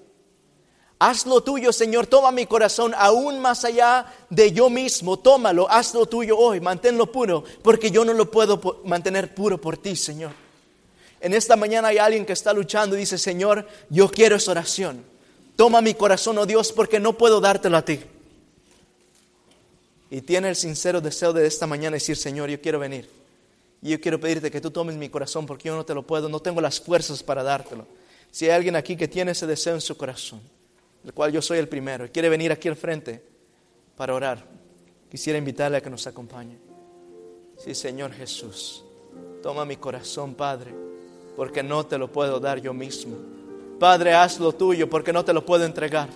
Haz lo tuyo, Señor. Toma mi corazón aún más allá de yo mismo. Tómalo. Haz lo tuyo hoy. Manténlo puro porque yo no lo puedo mantener puro por ti, Señor. En esta mañana hay alguien que está luchando y dice, Señor, yo quiero esa oración. Toma mi corazón, oh Dios, porque no puedo dártelo a ti y tiene el sincero deseo de esta mañana decir, Señor, yo quiero venir. Y yo quiero pedirte que tú tomes mi corazón porque yo no te lo puedo, no tengo las fuerzas para dártelo. Si hay alguien aquí que tiene ese deseo en su corazón, del cual yo soy el primero, y quiere venir aquí al frente para orar, quisiera invitarle a que nos acompañe. Sí, Señor Jesús, toma mi corazón, Padre, porque no te lo puedo dar yo mismo. Padre, haz lo tuyo porque no te lo puedo entregar.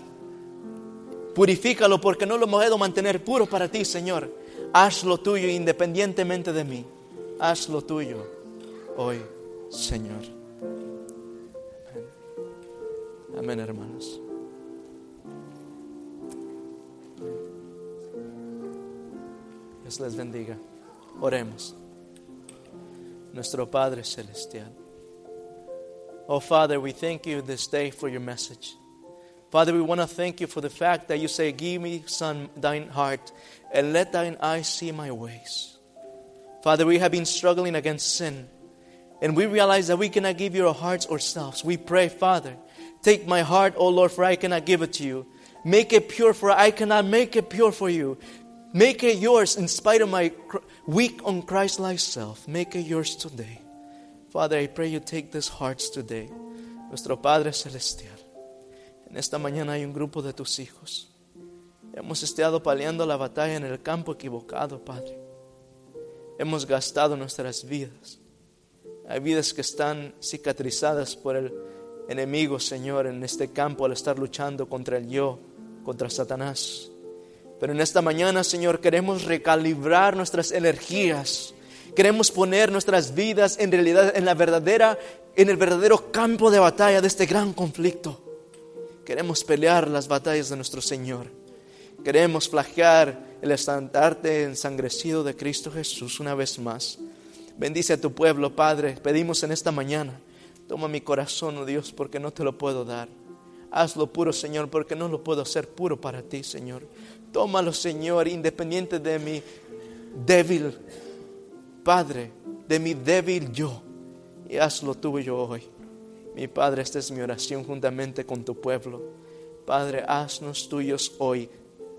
Purifícalo porque no lo puedo mantener puro para ti, Señor. Haz lo tuyo independientemente de mí. Haz lo tuyo hoy, Señor. Amén hermanos. Dios les bendiga. Oremos. Nuestro Padre Celestial. Oh Father, we thank you this day for your message. Father, we want to thank you for the fact that you say, Give me, son, thine heart, and let thine eyes see my ways. Father, we have been struggling against sin, and we realize that we cannot give you our hearts ourselves. We pray, Father, take my heart, O Lord, for I cannot give it to you. Make it pure, for I cannot make it pure for you. Make it yours in spite of my weak, on Christ like self. Make it yours today. Father, I pray you take these hearts today. Nuestro Padre Celestial. En esta mañana hay un grupo de tus hijos. Hemos estado peleando la batalla en el campo equivocado, Padre. Hemos gastado nuestras vidas. Hay vidas que están cicatrizadas por el enemigo, Señor, en este campo al estar luchando contra el yo, contra Satanás. Pero en esta mañana, Señor, queremos recalibrar nuestras energías. Queremos poner nuestras vidas en realidad en la verdadera en el verdadero campo de batalla de este gran conflicto. Queremos pelear las batallas de nuestro Señor. Queremos flagear el estandarte ensangrecido de Cristo Jesús una vez más. Bendice a tu pueblo, Padre. Pedimos en esta mañana. Toma mi corazón, oh Dios, porque no te lo puedo dar. Hazlo puro, Señor, porque no lo puedo hacer puro para ti, Señor. Tómalo, Señor, independiente de mi débil Padre, de mi débil yo. Y hazlo tuyo hoy. Mi Padre, esta es mi oración juntamente con tu pueblo. Padre, haznos tuyos hoy,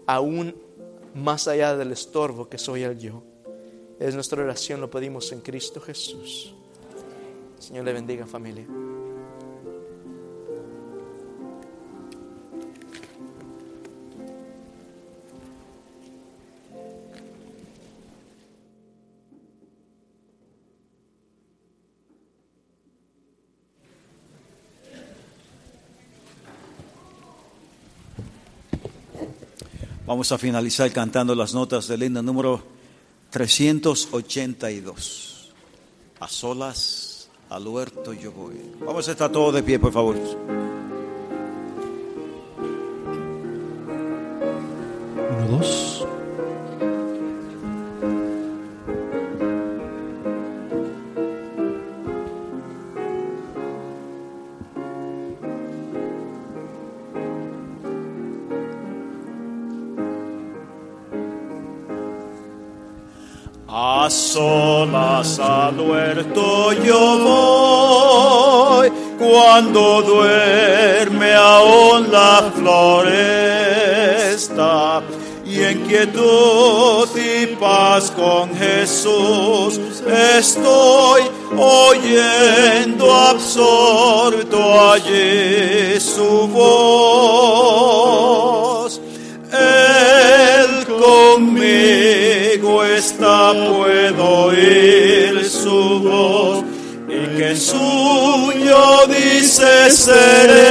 aún más allá del estorbo que soy el yo. Es nuestra oración, lo pedimos en Cristo Jesús. Señor le bendiga familia. Vamos a finalizar cantando las notas del himno número 382. A solas al huerto yo voy. Vamos a estar todos de pie, por favor. Uno, dos. Huerto yo voy, cuando duerme aún la floresta. Y en quietud y paz con Jesús estoy oyendo absorto allí su voz. Él conmigo está, puedo oír su voz y que suyo dice seré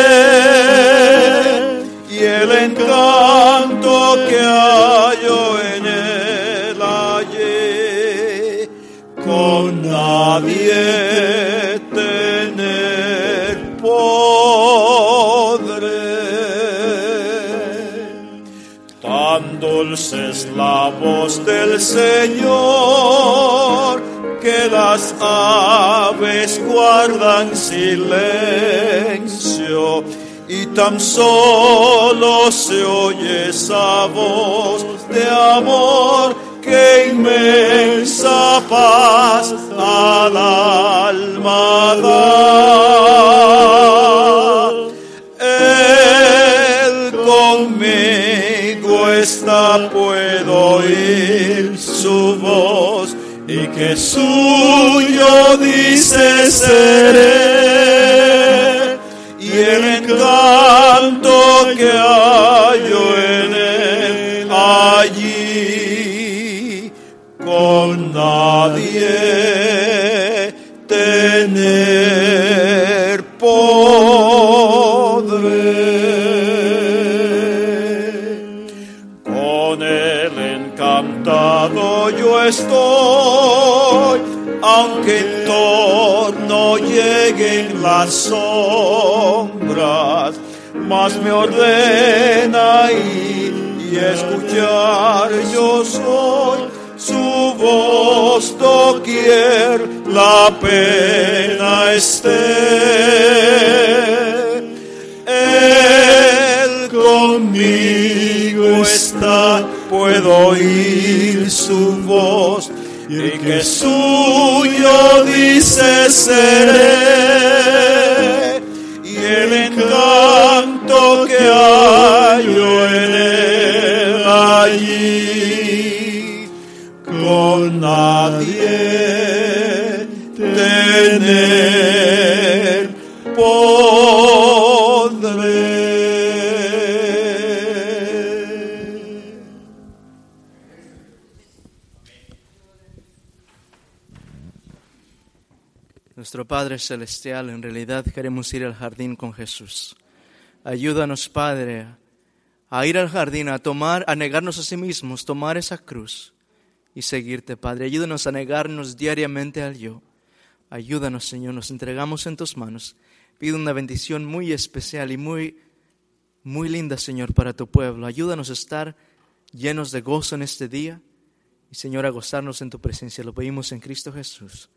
y el encanto que hallo en él allí con nadie tener podré. Tan dulce es la voz del Señor que las aves guardan silencio y tan solo se oye esa voz de amor que inmensa paz al alma da. Él conmigo está, puedo oír su voz que suyo dice seré y el encanto que hallo en él allí con nadie las sombras, más me ordena ir y escuchar yo soy su voz doquier la pena esté. Él conmigo está, puedo oír su voz y que suyo dice seré. Y el encanto que hallo en él allí Nuestro Padre Celestial, en realidad queremos ir al jardín con Jesús. Ayúdanos, Padre, a ir al jardín, a tomar, a negarnos a sí mismos, tomar esa cruz y seguirte, Padre. Ayúdanos a negarnos diariamente al yo. Ayúdanos, Señor, nos entregamos en tus manos. Pido una bendición muy especial y muy, muy linda, Señor, para tu pueblo. Ayúdanos a estar llenos de gozo en este día y, Señor, a gozarnos en tu presencia. Lo pedimos en Cristo Jesús.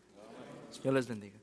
Señor les bendiga.